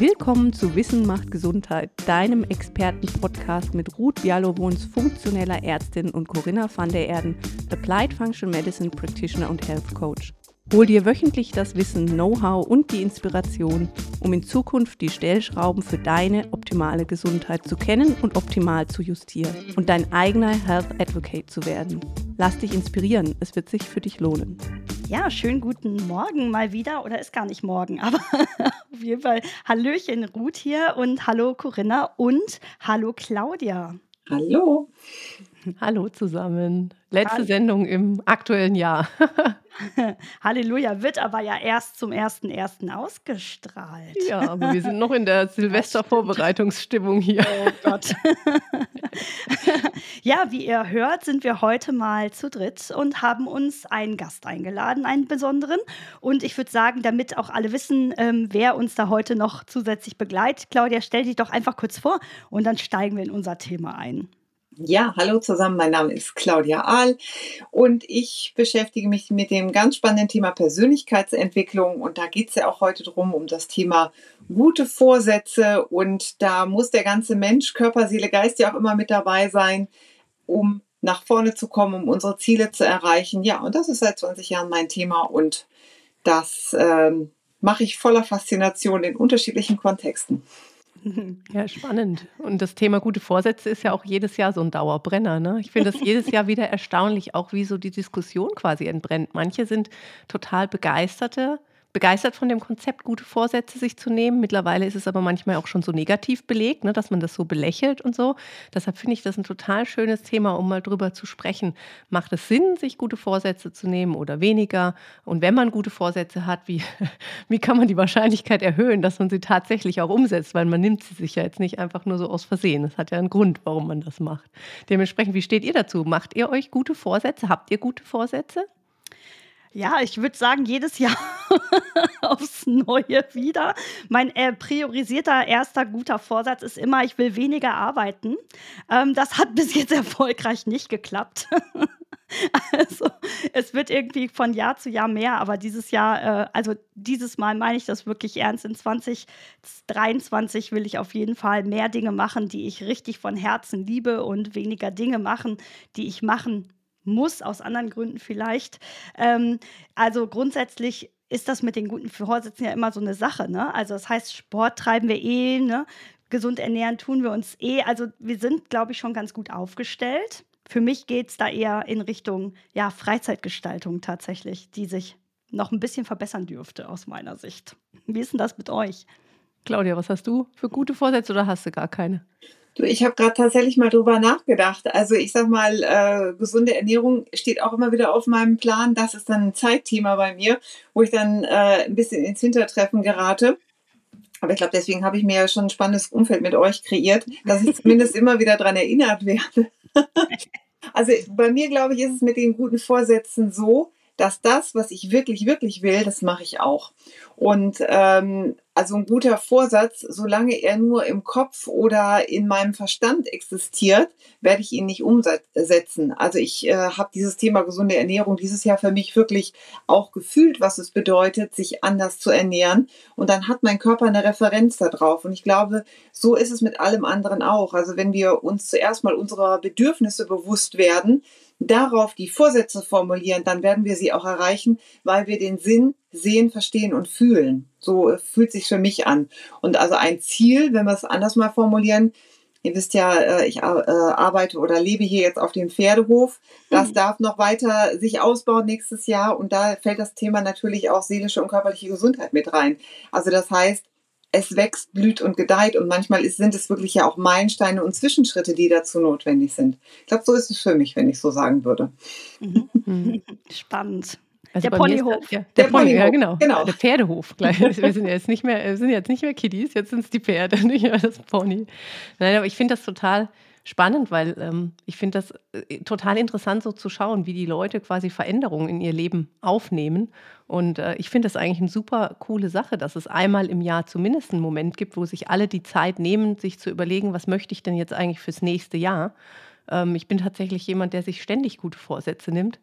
Willkommen zu Wissen macht Gesundheit, deinem Experten-Podcast mit Ruth Bialowons, funktioneller Ärztin und Corinna van der Erden, Applied Functional Medicine Practitioner und Health Coach. Hol dir wöchentlich das Wissen, Know-how und die Inspiration, um in Zukunft die Stellschrauben für deine optimale Gesundheit zu kennen und optimal zu justieren und dein eigener Health Advocate zu werden. Lass dich inspirieren, es wird sich für dich lohnen. Ja, schönen guten Morgen mal wieder oder ist gar nicht morgen, aber auf jeden Fall Hallöchen Ruth hier und hallo Corinna und hallo Claudia. Hallo. Hallo zusammen. Letzte Hallo. Sendung im aktuellen Jahr. Halleluja, wird aber ja erst zum 1.1. ausgestrahlt. Ja, aber wir sind noch in der Silvestervorbereitungsstimmung hier. Oh Gott. ja, wie ihr hört, sind wir heute mal zu dritt und haben uns einen Gast eingeladen, einen besonderen. Und ich würde sagen, damit auch alle wissen, ähm, wer uns da heute noch zusätzlich begleitet, Claudia, stell dich doch einfach kurz vor und dann steigen wir in unser Thema ein. Ja, hallo zusammen, mein Name ist Claudia Ahl und ich beschäftige mich mit dem ganz spannenden Thema Persönlichkeitsentwicklung und da geht es ja auch heute drum um das Thema gute Vorsätze und da muss der ganze Mensch, Körper, Seele, Geist ja auch immer mit dabei sein, um nach vorne zu kommen, um unsere Ziele zu erreichen. Ja, und das ist seit 20 Jahren mein Thema und das ähm, mache ich voller Faszination in unterschiedlichen Kontexten. Ja, spannend. Und das Thema gute Vorsätze ist ja auch jedes Jahr so ein Dauerbrenner. Ne? Ich finde das jedes Jahr wieder erstaunlich, auch wie so die Diskussion quasi entbrennt. Manche sind total begeisterte begeistert von dem Konzept, gute Vorsätze sich zu nehmen. Mittlerweile ist es aber manchmal auch schon so negativ belegt, ne, dass man das so belächelt und so. Deshalb finde ich das ein total schönes Thema, um mal drüber zu sprechen. Macht es Sinn, sich gute Vorsätze zu nehmen oder weniger? Und wenn man gute Vorsätze hat, wie, wie kann man die Wahrscheinlichkeit erhöhen, dass man sie tatsächlich auch umsetzt? Weil man nimmt sie sich ja jetzt nicht einfach nur so aus Versehen. Das hat ja einen Grund, warum man das macht. Dementsprechend, wie steht ihr dazu? Macht ihr euch gute Vorsätze? Habt ihr gute Vorsätze? Ja, ich würde sagen, jedes Jahr aufs Neue wieder. Mein äh, priorisierter erster guter Vorsatz ist immer, ich will weniger arbeiten. Ähm, das hat bis jetzt erfolgreich nicht geklappt. also es wird irgendwie von Jahr zu Jahr mehr, aber dieses Jahr, äh, also dieses Mal meine ich das wirklich ernst. In 2023 will ich auf jeden Fall mehr Dinge machen, die ich richtig von Herzen liebe und weniger Dinge machen, die ich machen muss, aus anderen Gründen vielleicht. Ähm, also grundsätzlich ist das mit den guten Vorsätzen ja immer so eine Sache. Ne? Also das heißt, Sport treiben wir eh, ne? gesund ernähren tun wir uns eh. Also wir sind, glaube ich, schon ganz gut aufgestellt. Für mich geht es da eher in Richtung ja, Freizeitgestaltung tatsächlich, die sich noch ein bisschen verbessern dürfte aus meiner Sicht. Wie ist denn das mit euch? Claudia, was hast du für gute Vorsätze oder hast du gar keine? Du, ich habe gerade tatsächlich mal drüber nachgedacht. Also ich sag mal, äh, gesunde Ernährung steht auch immer wieder auf meinem Plan. Das ist dann ein Zeitthema bei mir, wo ich dann äh, ein bisschen ins Hintertreffen gerate. Aber ich glaube, deswegen habe ich mir ja schon ein spannendes Umfeld mit euch kreiert, dass ich zumindest immer wieder daran erinnert werde. also bei mir, glaube ich, ist es mit den guten Vorsätzen so, dass das, was ich wirklich, wirklich will, das mache ich auch. Und ähm, also ein guter Vorsatz, solange er nur im Kopf oder in meinem Verstand existiert, werde ich ihn nicht umsetzen. Also ich äh, habe dieses Thema gesunde Ernährung dieses Jahr für mich wirklich auch gefühlt, was es bedeutet, sich anders zu ernähren. Und dann hat mein Körper eine Referenz darauf. Und ich glaube, so ist es mit allem anderen auch. Also wenn wir uns zuerst mal unserer Bedürfnisse bewusst werden, darauf die Vorsätze formulieren, dann werden wir sie auch erreichen, weil wir den Sinn sehen, verstehen und fühlen. So fühlt sich für mich an. Und also ein Ziel, wenn wir es anders mal formulieren, ihr wisst ja, äh, ich äh, arbeite oder lebe hier jetzt auf dem Pferdehof. Das hm. darf noch weiter sich ausbauen nächstes Jahr. Und da fällt das Thema natürlich auch seelische und körperliche Gesundheit mit rein. Also das heißt, es wächst, blüht und gedeiht und manchmal ist, sind es wirklich ja auch Meilensteine und Zwischenschritte, die dazu notwendig sind. Ich glaube, so ist es für mich, wenn ich so sagen würde. Mhm. Spannend. Also der Ponyhof. Ja, der, der Pony, Ponyhof, ja, genau. genau. Der Pferdehof. Gleich. Wir sind jetzt nicht mehr, wir sind jetzt nicht mehr Kiddies, jetzt sind es die Pferde, nicht mehr das Pony. Nein, aber ich finde das total spannend, weil ähm, ich finde das äh, total interessant, so zu schauen, wie die Leute quasi Veränderungen in ihr Leben aufnehmen. Und äh, ich finde das eigentlich eine super coole Sache, dass es einmal im Jahr zumindest einen Moment gibt, wo sich alle die Zeit nehmen, sich zu überlegen, was möchte ich denn jetzt eigentlich fürs nächste Jahr. Ähm, ich bin tatsächlich jemand, der sich ständig gute Vorsätze nimmt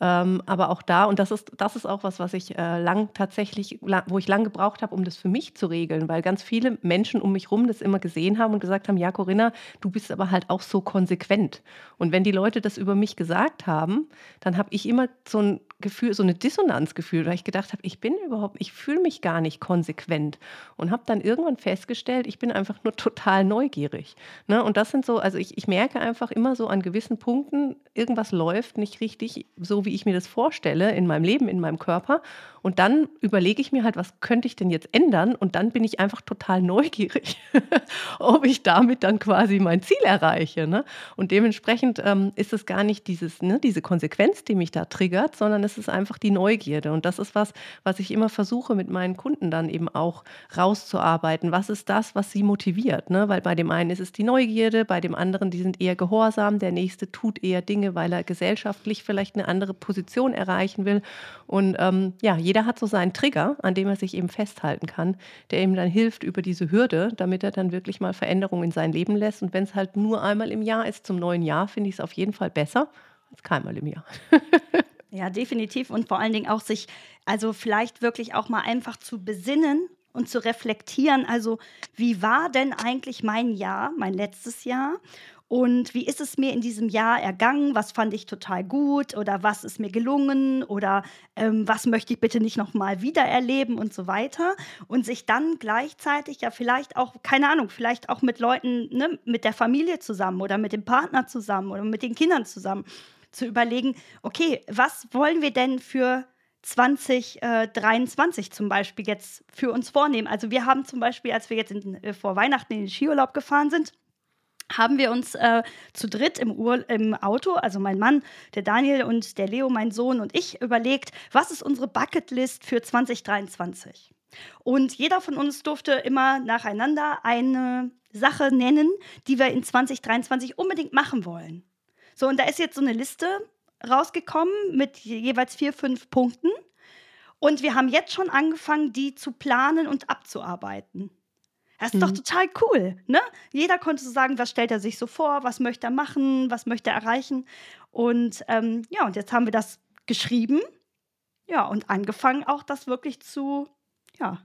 Ähm, aber auch da, und das ist, das ist auch was, was ich äh, lang tatsächlich, lang, wo ich lang gebraucht habe, um das für mich zu regeln, weil ganz viele Menschen um mich rum das immer gesehen haben und gesagt haben, ja, Corinna, du bist aber halt auch so konsequent. Und wenn die Leute das über mich gesagt haben, dann habe ich immer so ein Gefühl, so eine Dissonanz gefühlt, weil ich gedacht habe, ich bin überhaupt, ich fühle mich gar nicht konsequent und habe dann irgendwann festgestellt, ich bin einfach nur total neugierig. Ne? Und das sind so, also ich, ich merke einfach immer so an gewissen Punkten, irgendwas läuft nicht richtig, so wie ich mir das vorstelle in meinem Leben, in meinem Körper. Und dann überlege ich mir halt, was könnte ich denn jetzt ändern? Und dann bin ich einfach total neugierig, ob ich damit dann quasi mein Ziel erreiche. Ne? Und dementsprechend ähm, ist es gar nicht dieses, ne, diese Konsequenz, die mich da triggert, sondern es ist einfach die Neugierde. Und das ist was, was ich immer versuche mit meinen Kunden dann eben auch rauszuarbeiten. Was ist das, was sie motiviert? Ne? Weil bei dem einen ist es die Neugierde, bei dem anderen, die sind eher gehorsam, der nächste tut eher Dinge, weil er gesellschaftlich vielleicht eine andere Position erreichen will. Und ähm, ja, jeder hat so seinen Trigger, an dem er sich eben festhalten kann, der ihm dann hilft über diese Hürde, damit er dann wirklich mal Veränderungen in sein Leben lässt. Und wenn es halt nur einmal im Jahr ist, zum neuen Jahr, finde ich es auf jeden Fall besser als keinmal im Jahr. Ja, definitiv. Und vor allen Dingen auch sich, also vielleicht wirklich auch mal einfach zu besinnen und zu reflektieren. Also, wie war denn eigentlich mein Jahr, mein letztes Jahr? Und wie ist es mir in diesem Jahr ergangen? Was fand ich total gut oder was ist mir gelungen oder ähm, was möchte ich bitte nicht nochmal wieder erleben und so weiter. Und sich dann gleichzeitig ja vielleicht auch, keine Ahnung, vielleicht auch mit Leuten, ne, mit der Familie zusammen oder mit dem Partner zusammen oder mit den Kindern zusammen zu überlegen, okay, was wollen wir denn für 2023 zum Beispiel jetzt für uns vornehmen? Also wir haben zum Beispiel, als wir jetzt in, äh, vor Weihnachten in den Skiurlaub gefahren sind, haben wir uns äh, zu dritt im, Ur im Auto, also mein Mann, der Daniel und der Leo, mein Sohn und ich, überlegt, was ist unsere Bucketlist für 2023? Und jeder von uns durfte immer nacheinander eine Sache nennen, die wir in 2023 unbedingt machen wollen. So, und da ist jetzt so eine Liste rausgekommen mit jeweils vier, fünf Punkten. Und wir haben jetzt schon angefangen, die zu planen und abzuarbeiten. Das ist mhm. doch total cool, ne? Jeder konnte so sagen, was stellt er sich so vor, was möchte er machen, was möchte er erreichen. Und ähm, ja, und jetzt haben wir das geschrieben, ja, und angefangen auch das wirklich zu, ja,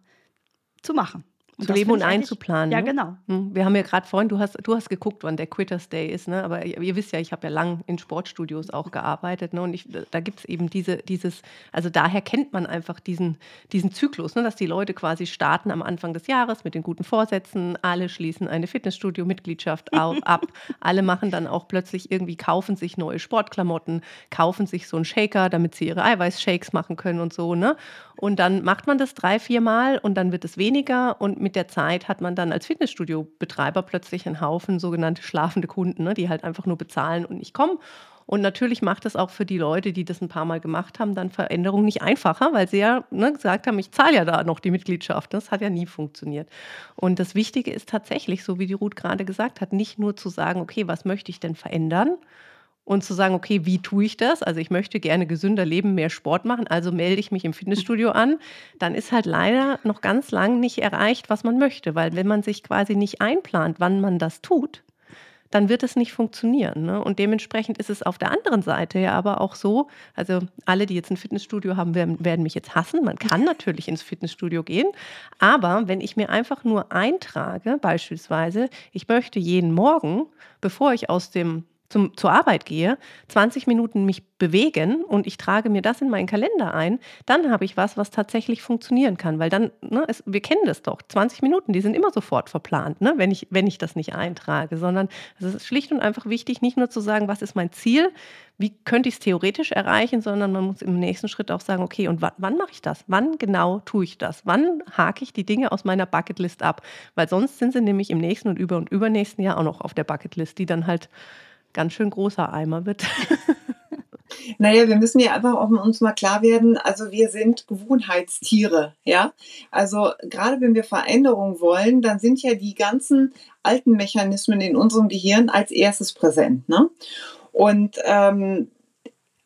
zu machen. Zu leben und einzuplanen. Ja, ne? genau. Hm, wir haben ja gerade vorhin, du hast, du hast geguckt, wann der Quitters Day ist, ne? aber ihr, ihr wisst ja, ich habe ja lang in Sportstudios auch gearbeitet ne? und ich, da gibt es eben diese, dieses, also daher kennt man einfach diesen, diesen Zyklus, ne? dass die Leute quasi starten am Anfang des Jahres mit den guten Vorsätzen, alle schließen eine Fitnessstudio-Mitgliedschaft ab, alle machen dann auch plötzlich irgendwie, kaufen sich neue Sportklamotten, kaufen sich so einen Shaker, damit sie ihre Eiweißshakes machen können und so. Ne? Und dann macht man das drei, vier Mal und dann wird es weniger und mit der Zeit hat man dann als Fitnessstudio-Betreiber plötzlich einen Haufen sogenannte schlafende Kunden, ne, die halt einfach nur bezahlen und nicht kommen. Und natürlich macht es auch für die Leute, die das ein paar Mal gemacht haben, dann Veränderungen nicht einfacher, weil sie ja ne, gesagt haben, ich zahle ja da noch die Mitgliedschaft. Das hat ja nie funktioniert. Und das Wichtige ist tatsächlich, so wie die Ruth gerade gesagt hat, nicht nur zu sagen, okay, was möchte ich denn verändern, und zu sagen, okay, wie tue ich das? Also ich möchte gerne gesünder leben, mehr Sport machen, also melde ich mich im Fitnessstudio an, dann ist halt leider noch ganz lang nicht erreicht, was man möchte, weil wenn man sich quasi nicht einplant, wann man das tut, dann wird es nicht funktionieren. Ne? Und dementsprechend ist es auf der anderen Seite ja aber auch so, also alle, die jetzt ein Fitnessstudio haben, werden, werden mich jetzt hassen. Man kann natürlich ins Fitnessstudio gehen, aber wenn ich mir einfach nur eintrage, beispielsweise, ich möchte jeden Morgen, bevor ich aus dem zum, zur Arbeit gehe, 20 Minuten mich bewegen und ich trage mir das in meinen Kalender ein, dann habe ich was, was tatsächlich funktionieren kann. Weil dann, ne, es, wir kennen das doch, 20 Minuten, die sind immer sofort verplant, ne, wenn, ich, wenn ich das nicht eintrage, sondern es ist schlicht und einfach wichtig, nicht nur zu sagen, was ist mein Ziel, wie könnte ich es theoretisch erreichen, sondern man muss im nächsten Schritt auch sagen, okay, und wann, wann mache ich das? Wann genau tue ich das? Wann hake ich die Dinge aus meiner Bucketlist ab? Weil sonst sind sie nämlich im nächsten und über- und übernächsten Jahr auch noch auf der Bucketlist, die dann halt ganz schön großer Eimer wird. Naja, wir müssen ja einfach auch uns mal klar werden, also wir sind Gewohnheitstiere, ja. Also gerade wenn wir Veränderungen wollen, dann sind ja die ganzen alten Mechanismen in unserem Gehirn als erstes präsent. Ne? Und ähm,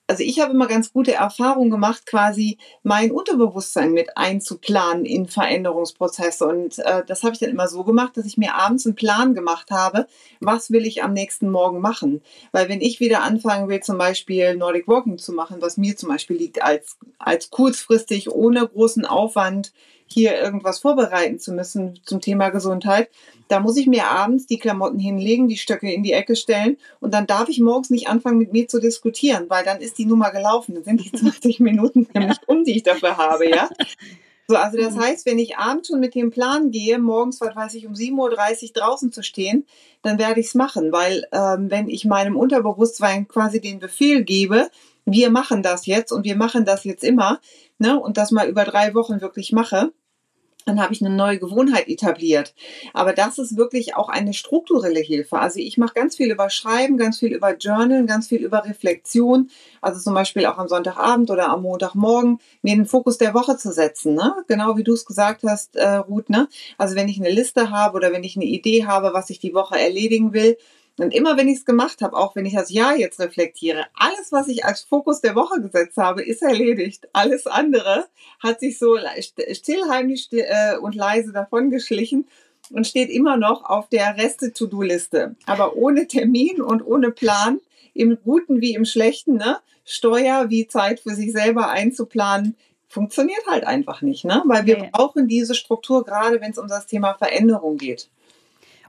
also ich habe immer ganz gute Erfahrungen gemacht, quasi mein Unterbewusstsein mit einzuplanen in Veränderungsprozesse. Und äh, das habe ich dann immer so gemacht, dass ich mir abends einen Plan gemacht habe, was will ich am nächsten Morgen machen. Weil wenn ich wieder anfangen will, zum Beispiel Nordic Walking zu machen, was mir zum Beispiel liegt, als, als kurzfristig, ohne großen Aufwand, hier irgendwas vorbereiten zu müssen zum Thema Gesundheit, da muss ich mir abends die Klamotten hinlegen, die Stöcke in die Ecke stellen und dann darf ich morgens nicht anfangen, mit mir zu diskutieren, weil dann ist die Nummer gelaufen. Dann sind die 20 Minuten nämlich um, die ich dafür habe, ja. So, also das mhm. heißt, wenn ich abends schon mit dem Plan gehe, morgens, was weiß ich, um 7.30 Uhr draußen zu stehen, dann werde ich es machen, weil ähm, wenn ich meinem Unterbewusstsein quasi den Befehl gebe, wir machen das jetzt und wir machen das jetzt immer, ne, und das mal über drei Wochen wirklich mache, dann habe ich eine neue Gewohnheit etabliert. Aber das ist wirklich auch eine strukturelle Hilfe. Also ich mache ganz viel über Schreiben, ganz viel über Journal, ganz viel über Reflexion. Also zum Beispiel auch am Sonntagabend oder am Montagmorgen mir den Fokus der Woche zu setzen. Ne? Genau wie du es gesagt hast, äh, Ruth. Ne? Also wenn ich eine Liste habe oder wenn ich eine Idee habe, was ich die Woche erledigen will, und immer wenn ich es gemacht habe, auch wenn ich das Jahr jetzt reflektiere, alles, was ich als Fokus der Woche gesetzt habe, ist erledigt. Alles andere hat sich so stillheimlich still, äh, und leise davongeschlichen und steht immer noch auf der Reste-To-Do-Liste. Aber ohne Termin und ohne Plan, im Guten wie im Schlechten, ne? Steuer wie Zeit für sich selber einzuplanen, funktioniert halt einfach nicht, ne? Weil wir nee. brauchen diese Struktur, gerade wenn es um das Thema Veränderung geht.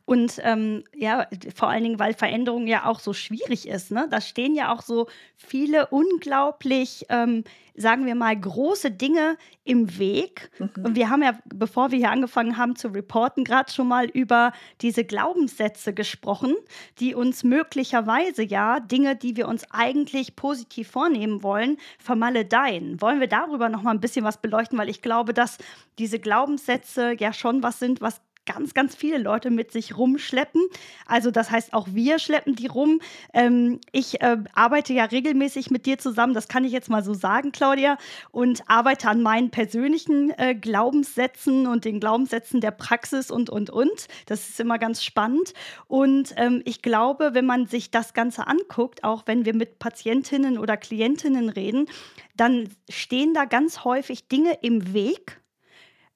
Und ähm, ja, vor allen Dingen, weil Veränderung ja auch so schwierig ist. Ne? Da stehen ja auch so viele unglaublich, ähm, sagen wir mal, große Dinge im Weg. Mhm. Und wir haben ja, bevor wir hier angefangen haben zu reporten, gerade schon mal über diese Glaubenssätze gesprochen, die uns möglicherweise ja Dinge, die wir uns eigentlich positiv vornehmen wollen, vermaledeien. Wollen wir darüber noch mal ein bisschen was beleuchten? Weil ich glaube, dass diese Glaubenssätze ja schon was sind, was ganz, ganz viele Leute mit sich rumschleppen. Also das heißt, auch wir schleppen die rum. Ähm, ich äh, arbeite ja regelmäßig mit dir zusammen, das kann ich jetzt mal so sagen, Claudia, und arbeite an meinen persönlichen äh, Glaubenssätzen und den Glaubenssätzen der Praxis und, und, und. Das ist immer ganz spannend. Und ähm, ich glaube, wenn man sich das Ganze anguckt, auch wenn wir mit Patientinnen oder Klientinnen reden, dann stehen da ganz häufig Dinge im Weg,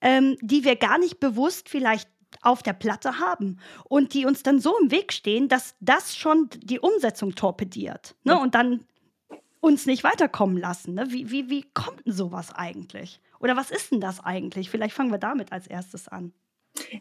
ähm, die wir gar nicht bewusst vielleicht auf der Platte haben und die uns dann so im Weg stehen, dass das schon die Umsetzung torpediert ne? und dann uns nicht weiterkommen lassen. Ne? Wie, wie, wie kommt denn sowas eigentlich? Oder was ist denn das eigentlich? Vielleicht fangen wir damit als erstes an.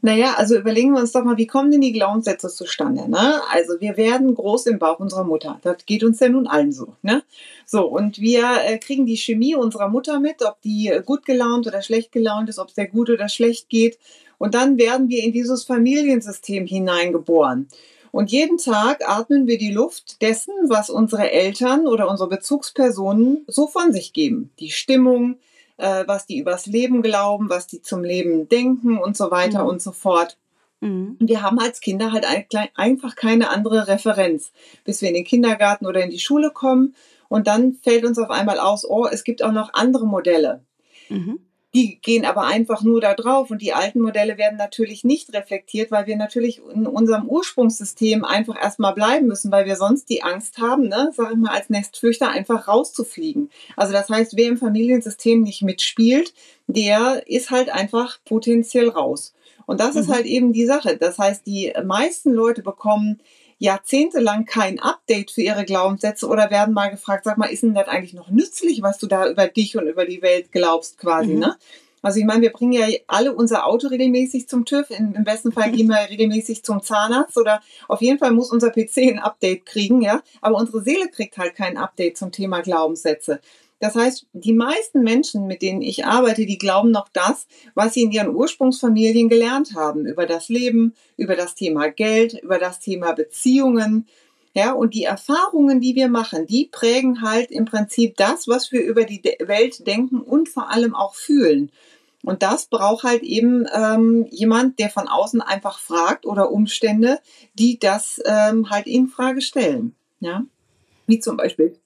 Naja, also überlegen wir uns doch mal, wie kommen denn die Glaubenssätze zustande? Ne? Also wir werden groß im Bauch unserer Mutter. Das geht uns ja nun allen so. Ne? So, und wir äh, kriegen die Chemie unserer Mutter mit, ob die äh, gut gelaunt oder schlecht gelaunt ist, ob es der gut oder schlecht geht. Und dann werden wir in dieses Familiensystem hineingeboren. Und jeden Tag atmen wir die Luft dessen, was unsere Eltern oder unsere Bezugspersonen so von sich geben. Die Stimmung, äh, was die übers Leben glauben, was die zum Leben denken und so weiter mhm. und so fort. Mhm. Wir haben als Kinder halt einfach keine andere Referenz, bis wir in den Kindergarten oder in die Schule kommen. Und dann fällt uns auf einmal aus, oh, es gibt auch noch andere Modelle. Mhm. Die gehen aber einfach nur da drauf und die alten Modelle werden natürlich nicht reflektiert, weil wir natürlich in unserem Ursprungssystem einfach erstmal bleiben müssen, weil wir sonst die Angst haben, ne, sag ich mal, als Nestflüchter einfach rauszufliegen. Also das heißt, wer im Familiensystem nicht mitspielt, der ist halt einfach potenziell raus. Und das mhm. ist halt eben die Sache. Das heißt, die meisten Leute bekommen jahrzehntelang kein Update für ihre Glaubenssätze oder werden mal gefragt, sag mal, ist denn das eigentlich noch nützlich, was du da über dich und über die Welt glaubst quasi, mhm. ne? Also ich meine, wir bringen ja alle unser Auto regelmäßig zum TÜV. Im, besten Fall gehen wir regelmäßig zum Zahnarzt oder auf jeden Fall muss unser PC ein Update kriegen, ja. Aber unsere Seele kriegt halt kein Update zum Thema Glaubenssätze. Das heißt, die meisten Menschen, mit denen ich arbeite, die glauben noch das, was sie in ihren Ursprungsfamilien gelernt haben, über das Leben, über das Thema Geld, über das Thema Beziehungen. Ja, und die Erfahrungen, die wir machen, die prägen halt im Prinzip das, was wir über die Welt denken und vor allem auch fühlen. Und das braucht halt eben ähm, jemand, der von außen einfach fragt oder Umstände, die das ähm, halt in Frage stellen. Ja, wie zum Beispiel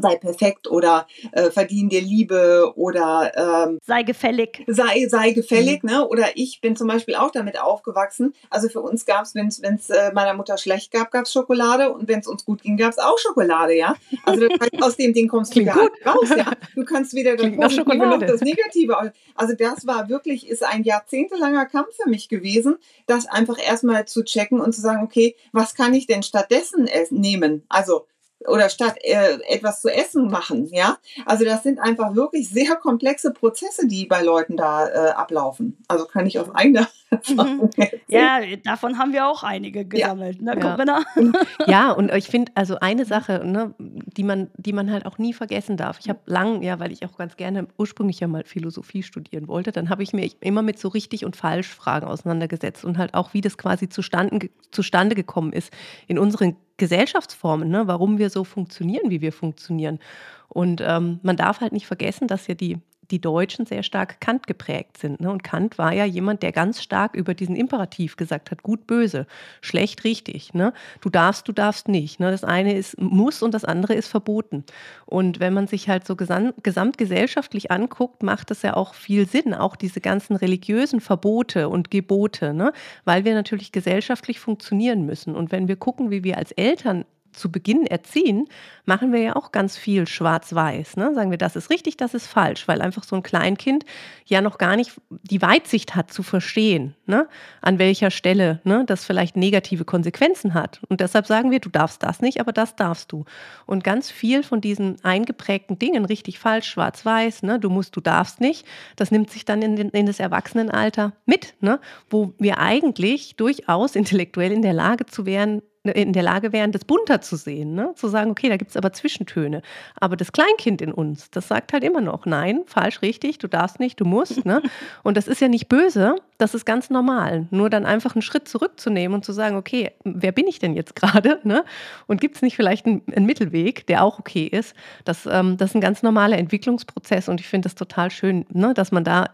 sei perfekt oder äh, verdien dir Liebe oder ähm, sei gefällig. Sei, sei gefällig, mhm. ne? Oder ich bin zum Beispiel auch damit aufgewachsen. Also für uns gab es, wenn es äh, meiner Mutter schlecht gab, gab es Schokolade und wenn es uns gut ging, gab es auch Schokolade, ja. Also aus dem Ding kommst du gar nicht raus, ja. Du kannst weder das Positive noch das Negative. Also das war wirklich, ist ein jahrzehntelanger Kampf für mich gewesen, das einfach erstmal zu checken und zu sagen, okay, was kann ich denn stattdessen nehmen? Also oder statt äh, etwas zu essen machen, ja. Also das sind einfach wirklich sehr komplexe Prozesse, die bei Leuten da äh, ablaufen. Also kann ich auf eigener mhm. Ja, davon haben wir auch einige gesammelt, ja. ne, Corinna? Ja. ja, und ich finde, also eine Sache, ne, die man, die man halt auch nie vergessen darf. Ich habe lang, ja, weil ich auch ganz gerne ursprünglich ja mal Philosophie studieren wollte, dann habe ich mir immer mit so richtig und falsch Fragen auseinandergesetzt und halt auch, wie das quasi zustande, zustande gekommen ist in unseren Gesellschaftsformen, ne, warum wir so funktionieren, wie wir funktionieren. Und ähm, man darf halt nicht vergessen, dass ja die die Deutschen sehr stark Kant geprägt sind. Ne? Und Kant war ja jemand, der ganz stark über diesen Imperativ gesagt hat, gut, böse, schlecht, richtig. Ne? Du darfst, du darfst nicht. Ne? Das eine ist muss und das andere ist verboten. Und wenn man sich halt so gesam gesamtgesellschaftlich anguckt, macht das ja auch viel Sinn, auch diese ganzen religiösen Verbote und Gebote, ne? weil wir natürlich gesellschaftlich funktionieren müssen. Und wenn wir gucken, wie wir als Eltern zu Beginn erziehen, machen wir ja auch ganz viel schwarz-weiß. Ne? Sagen wir, das ist richtig, das ist falsch, weil einfach so ein Kleinkind ja noch gar nicht die Weitsicht hat zu verstehen, ne? an welcher Stelle ne, das vielleicht negative Konsequenzen hat. Und deshalb sagen wir, du darfst das nicht, aber das darfst du. Und ganz viel von diesen eingeprägten Dingen, richtig, falsch, schwarz-weiß, ne? du musst, du darfst nicht, das nimmt sich dann in, den, in das Erwachsenenalter mit, ne? wo wir eigentlich durchaus intellektuell in der Lage zu wären, in der Lage wären, das bunter zu sehen, ne? zu sagen, okay, da gibt es aber Zwischentöne. Aber das Kleinkind in uns, das sagt halt immer noch, nein, falsch, richtig, du darfst nicht, du musst. Ne? Und das ist ja nicht böse, das ist ganz normal. Nur dann einfach einen Schritt zurückzunehmen und zu sagen, okay, wer bin ich denn jetzt gerade? Ne? Und gibt es nicht vielleicht einen, einen, Mittelweg, der auch okay ist? Das, ähm, das ist ein ganz normaler Entwicklungsprozess und ich finde das total schön, ne? dass man da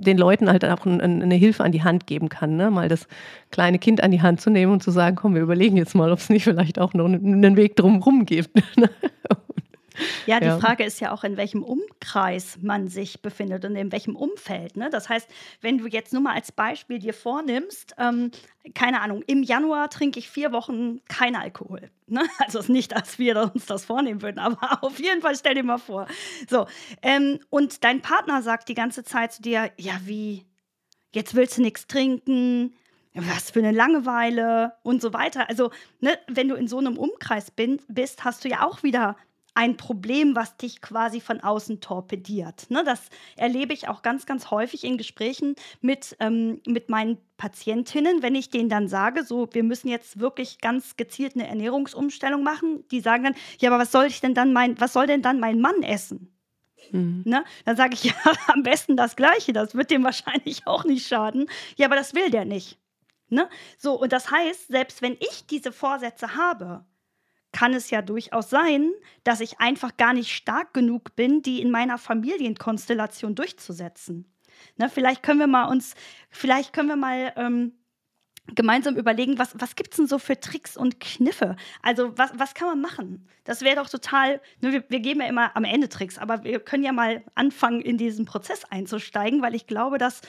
den Leuten halt auch eine Hilfe an die Hand geben kann, ne? mal das kleine Kind an die Hand zu nehmen und zu sagen, komm, wir überlegen jetzt mal, ob es nicht vielleicht auch noch einen Weg drumherum gibt. Ja, die ja. Frage ist ja auch, in welchem Umkreis man sich befindet und in welchem Umfeld. Ne? Das heißt, wenn du jetzt nur mal als Beispiel dir vornimmst, ähm, keine Ahnung, im Januar trinke ich vier Wochen kein Alkohol. Ne? Also nicht, dass wir uns das vornehmen würden, aber auf jeden Fall stell dir mal vor. So, ähm, und dein Partner sagt die ganze Zeit zu dir, ja, wie, jetzt willst du nichts trinken, was für eine Langeweile und so weiter. Also, ne, wenn du in so einem Umkreis bin, bist, hast du ja auch wieder ein Problem, was dich quasi von außen torpediert. Ne, das erlebe ich auch ganz, ganz häufig in Gesprächen mit, ähm, mit meinen Patientinnen, wenn ich denen dann sage, so, wir müssen jetzt wirklich ganz gezielt eine Ernährungsumstellung machen. Die sagen dann, ja, aber was soll ich denn dann mein, was soll denn dann mein Mann essen? Mhm. Ne? Dann sage ich, ja, am besten das Gleiche, das wird dem wahrscheinlich auch nicht schaden. Ja, aber das will der nicht. Ne? So, und das heißt, selbst wenn ich diese Vorsätze habe, kann es ja durchaus sein, dass ich einfach gar nicht stark genug bin, die in meiner Familienkonstellation durchzusetzen. Ne, vielleicht können wir mal uns, vielleicht können wir mal ähm, gemeinsam überlegen, was, was gibt es denn so für Tricks und Kniffe? Also was, was kann man machen? Das wäre doch total, ne, wir, wir geben ja immer am Ende Tricks, aber wir können ja mal anfangen, in diesen Prozess einzusteigen, weil ich glaube, dass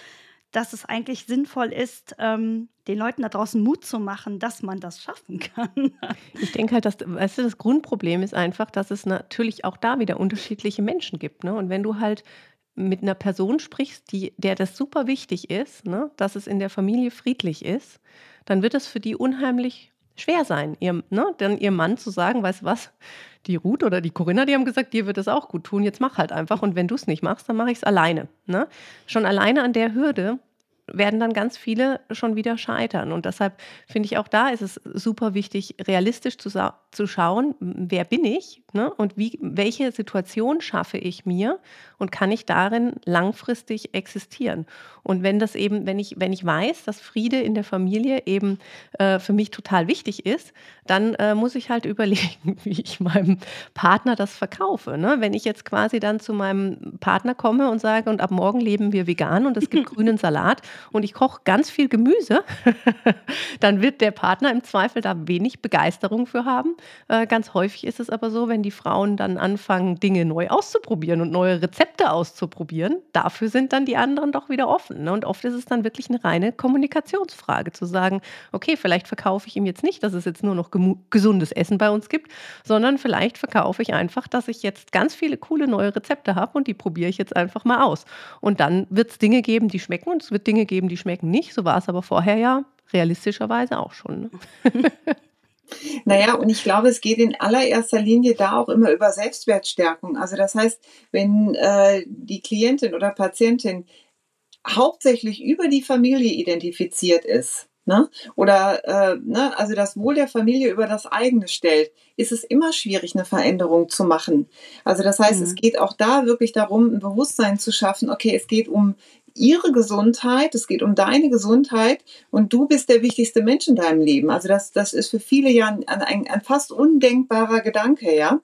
dass es eigentlich sinnvoll ist, ähm, den Leuten da draußen Mut zu machen, dass man das schaffen kann. Ich denke halt, dass, weißt du, das Grundproblem ist einfach, dass es natürlich auch da wieder unterschiedliche Menschen gibt. Ne? Und wenn du halt mit einer Person sprichst, die, der das super wichtig ist, ne? dass es in der Familie friedlich ist, dann wird es für die unheimlich schwer sein, ihr, ne? dann ihrem Mann zu sagen, weißt du was, die Ruth oder die Corinna, die haben gesagt, dir wird es auch gut tun, jetzt mach halt einfach. Und wenn du es nicht machst, dann mache ich es alleine. Ne? Schon alleine an der Hürde werden dann ganz viele schon wieder scheitern. Und deshalb finde ich auch da ist es super wichtig, realistisch zu, zu schauen, wer bin ich ne? und wie, welche Situation schaffe ich mir und kann ich darin langfristig existieren. Und wenn das eben, wenn ich, wenn ich weiß, dass Friede in der Familie eben äh, für mich total wichtig ist, dann äh, muss ich halt überlegen, wie ich meinem Partner das verkaufe. Ne? Wenn ich jetzt quasi dann zu meinem Partner komme und sage, und ab morgen leben wir vegan und es gibt grünen Salat und ich koche ganz viel Gemüse, dann wird der Partner im Zweifel da wenig Begeisterung für haben. Äh, ganz häufig ist es aber so, wenn wenn die Frauen dann anfangen, Dinge neu auszuprobieren und neue Rezepte auszuprobieren. Dafür sind dann die anderen doch wieder offen. Ne? Und oft ist es dann wirklich eine reine Kommunikationsfrage, zu sagen, okay, vielleicht verkaufe ich ihm jetzt nicht, dass es jetzt nur noch gesundes Essen bei uns gibt, sondern vielleicht verkaufe ich einfach, dass ich jetzt ganz viele coole neue Rezepte habe und die probiere ich jetzt einfach mal aus. Und dann wird es Dinge geben, die schmecken und es wird Dinge geben, die schmecken nicht. So war es aber vorher ja realistischerweise auch schon. Ne? Naja, und ich glaube, es geht in allererster Linie da auch immer über Selbstwertstärkung. Also das heißt, wenn äh, die Klientin oder Patientin hauptsächlich über die Familie identifiziert ist, Ne? Oder äh, ne? also das Wohl der Familie über das eigene stellt, ist es immer schwierig, eine Veränderung zu machen. Also das heißt, mhm. es geht auch da wirklich darum, ein Bewusstsein zu schaffen, okay, es geht um ihre Gesundheit, es geht um deine Gesundheit und du bist der wichtigste Mensch in deinem Leben. Also das, das ist für viele ja ein, ein, ein fast undenkbarer Gedanke, ja.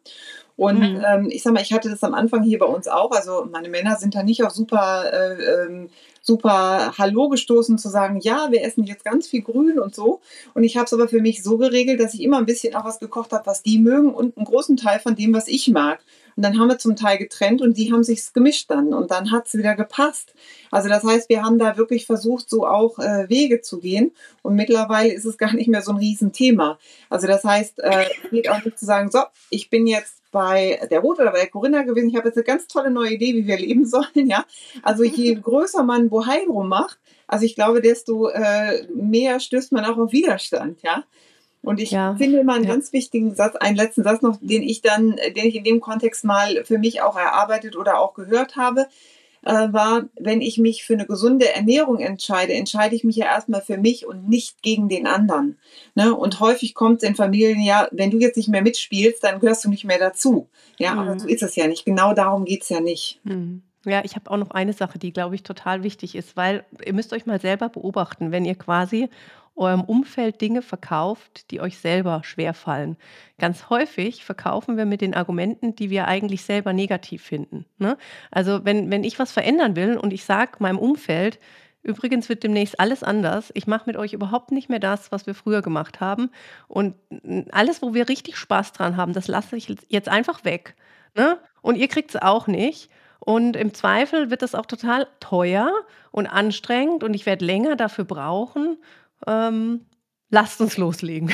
Und mhm. ähm, ich sag mal, ich hatte das am Anfang hier bei uns auch. Also meine Männer sind da nicht auf super, äh, ähm, super Hallo gestoßen zu sagen, ja, wir essen jetzt ganz viel Grün und so. Und ich habe es aber für mich so geregelt, dass ich immer ein bisschen auch was gekocht habe, was die mögen und einen großen Teil von dem, was ich mag. Und dann haben wir zum Teil getrennt und die haben sich gemischt dann und dann hat es wieder gepasst. Also das heißt, wir haben da wirklich versucht, so auch äh, Wege zu gehen und mittlerweile ist es gar nicht mehr so ein Riesenthema. Also das heißt, äh, geht auch nicht zu sagen, so, ich bin jetzt bei der Ruth oder bei der Corinna gewesen, ich habe jetzt eine ganz tolle neue Idee, wie wir leben sollen, ja. Also je größer man Bohai macht, also ich glaube, desto äh, mehr stößt man auch auf Widerstand, ja. Und ich ja, finde mal einen ja. ganz wichtigen Satz, einen letzten Satz noch, den ich dann, den ich in dem Kontext mal für mich auch erarbeitet oder auch gehört habe, äh, war, wenn ich mich für eine gesunde Ernährung entscheide, entscheide ich mich ja erstmal für mich und nicht gegen den anderen. Ne? Und häufig kommt es in Familien ja, wenn du jetzt nicht mehr mitspielst, dann gehörst du nicht mehr dazu. Ja, mhm. aber so ist es ja nicht. Genau darum geht es ja nicht. Mhm. Ja, ich habe auch noch eine Sache, die, glaube ich, total wichtig ist, weil ihr müsst euch mal selber beobachten, wenn ihr quasi eurem Umfeld Dinge verkauft, die euch selber schwerfallen. Ganz häufig verkaufen wir mit den Argumenten, die wir eigentlich selber negativ finden. Ne? Also wenn, wenn ich was verändern will und ich sage meinem Umfeld, übrigens wird demnächst alles anders, ich mache mit euch überhaupt nicht mehr das, was wir früher gemacht haben und alles, wo wir richtig Spaß dran haben, das lasse ich jetzt einfach weg. Ne? Und ihr kriegt es auch nicht. Und im Zweifel wird das auch total teuer und anstrengend und ich werde länger dafür brauchen ähm, lasst uns loslegen.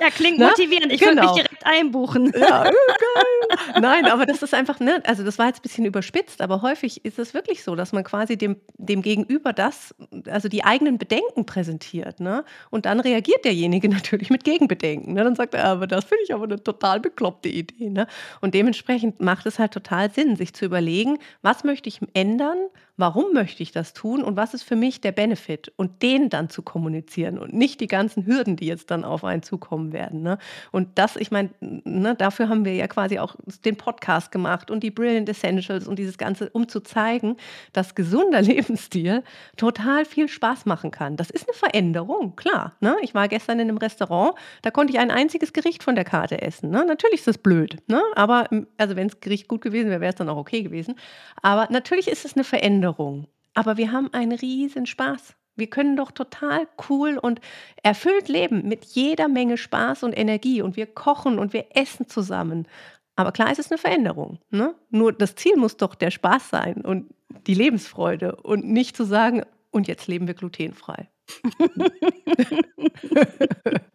Ja, klingt ne? motivierend. Ich genau. würde mich direkt einbuchen. Ja, geil. Nein, aber das ist einfach, ne, also das war jetzt ein bisschen überspitzt, aber häufig ist es wirklich so, dass man quasi dem, dem Gegenüber das, also die eigenen Bedenken präsentiert, ne? Und dann reagiert derjenige natürlich mit Gegenbedenken. Ne? Dann sagt er, aber das finde ich aber eine total bekloppte Idee. Ne? Und dementsprechend macht es halt total Sinn, sich zu überlegen, was möchte ich ändern, warum möchte ich das tun und was ist für mich der Benefit und den dann zu kommunizieren und nicht die ganzen Hürden, die jetzt dann auf einen zukommen werden. Ne? Und das, ich meine, ne, dafür haben wir ja quasi auch den Podcast gemacht und die Brilliant Essentials und dieses Ganze, um zu zeigen, dass gesunder Lebensstil total viel Spaß machen kann. Das ist eine Veränderung, klar. Ne? Ich war gestern in einem Restaurant, da konnte ich ein einziges Gericht von der Karte essen. Ne? Natürlich ist das blöd, ne? aber also wenn das Gericht gut gewesen wäre, wäre es dann auch okay gewesen. Aber natürlich ist es eine Veränderung. Aber wir haben einen riesen Spaß. Wir können doch total cool und erfüllt leben mit jeder Menge Spaß und Energie und wir kochen und wir essen zusammen. Aber klar, es ist eine Veränderung. Ne? Nur das Ziel muss doch der Spaß sein und die Lebensfreude und nicht zu sagen, und jetzt leben wir glutenfrei.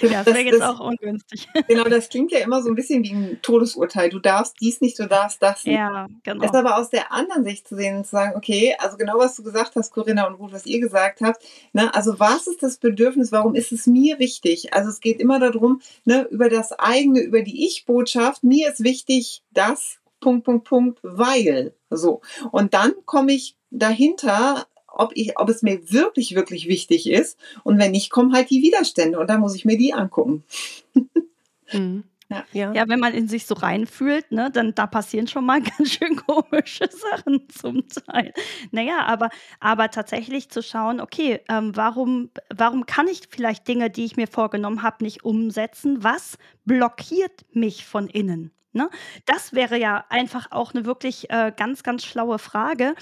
Ja, das wäre jetzt das, auch ungünstig. Genau, das klingt ja immer so ein bisschen wie ein Todesurteil. Du darfst dies nicht, du darfst das nicht. Ja, genau. Ist aber aus der anderen Sicht zu sehen und zu sagen, okay, also genau was du gesagt hast, Corinna und Ruth, was ihr gesagt habt, ne, also was ist das Bedürfnis, warum ist es mir wichtig? Also es geht immer darum, ne, über das eigene, über die Ich-Botschaft, mir ist wichtig, das, Punkt, Punkt, Punkt, weil. So. Und dann komme ich dahinter ob, ich, ob es mir wirklich, wirklich wichtig ist. Und wenn nicht, kommen halt die Widerstände und dann muss ich mir die angucken. Mhm. Ja. ja. wenn man in sich so reinfühlt, ne, dann da passieren schon mal ganz schön komische Sachen zum Teil. Naja, aber, aber tatsächlich zu schauen, okay, ähm, warum, warum kann ich vielleicht Dinge, die ich mir vorgenommen habe, nicht umsetzen? Was blockiert mich von innen? Ne? Das wäre ja einfach auch eine wirklich äh, ganz, ganz schlaue Frage.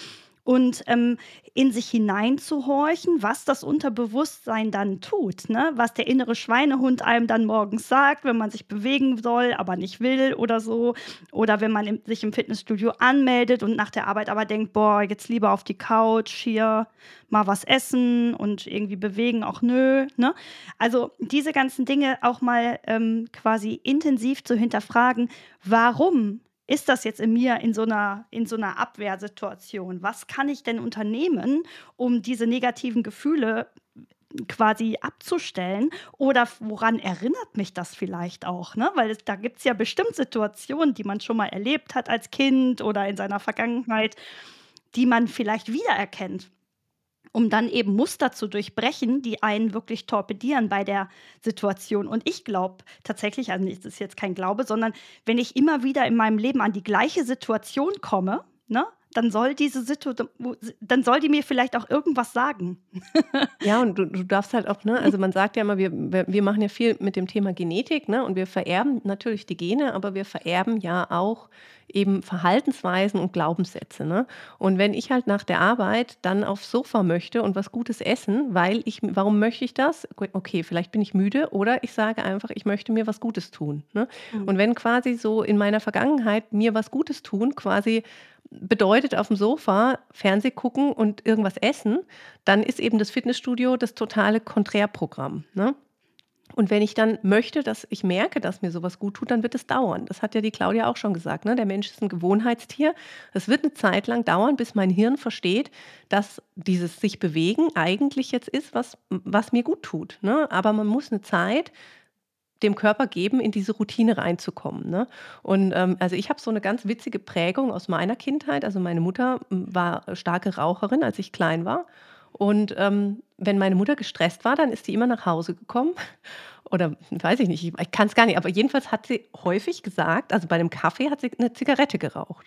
Und ähm, in sich hineinzuhorchen, was das Unterbewusstsein dann tut, ne? was der innere Schweinehund einem dann morgens sagt, wenn man sich bewegen soll, aber nicht will oder so. Oder wenn man im, sich im Fitnessstudio anmeldet und nach der Arbeit aber denkt, boah, jetzt lieber auf die Couch, hier mal was essen und irgendwie bewegen, auch nö. Ne? Also diese ganzen Dinge auch mal ähm, quasi intensiv zu hinterfragen, warum ist das jetzt in mir in so einer, in so einer Abwehrsituation? Was kann ich denn unternehmen, um diese negativen Gefühle quasi abzustellen oder woran erinnert mich das vielleicht auch? Ne? Weil es, da gibt es ja bestimmt Situationen, die man schon mal erlebt hat als Kind oder in seiner Vergangenheit, die man vielleicht wiedererkennt um dann eben Muster zu durchbrechen, die einen wirklich torpedieren bei der Situation. Und ich glaube tatsächlich, also es ist jetzt kein Glaube, sondern wenn ich immer wieder in meinem Leben an die gleiche Situation komme, ne, dann soll diese Situation, dann soll die mir vielleicht auch irgendwas sagen. ja, und du, du, darfst halt auch, ne, also man sagt ja immer, wir, wir machen ja viel mit dem Thema Genetik, ne, und wir vererben natürlich die Gene, aber wir vererben ja auch eben Verhaltensweisen und Glaubenssätze. Ne? Und wenn ich halt nach der Arbeit dann aufs Sofa möchte und was Gutes essen, weil ich, warum möchte ich das? Okay, vielleicht bin ich müde oder ich sage einfach, ich möchte mir was Gutes tun. Ne? Mhm. Und wenn quasi so in meiner Vergangenheit mir was Gutes tun quasi bedeutet auf dem Sofa Fernseh gucken und irgendwas essen, dann ist eben das Fitnessstudio das totale Konträrprogramm. Ne? Und wenn ich dann möchte, dass ich merke, dass mir sowas gut tut, dann wird es dauern. Das hat ja die Claudia auch schon gesagt. Ne? Der Mensch ist ein Gewohnheitstier. Es wird eine Zeit lang dauern, bis mein Hirn versteht, dass dieses sich bewegen eigentlich jetzt ist, was, was mir gut tut. Ne? Aber man muss eine Zeit dem Körper geben, in diese Routine reinzukommen. Ne? Und ähm, also ich habe so eine ganz witzige Prägung aus meiner Kindheit. Also meine Mutter war starke Raucherin, als ich klein war. Und ähm, wenn meine Mutter gestresst war, dann ist sie immer nach Hause gekommen. Oder weiß ich nicht, ich kann es gar nicht, aber jedenfalls hat sie häufig gesagt, also bei dem Kaffee hat sie eine Zigarette geraucht.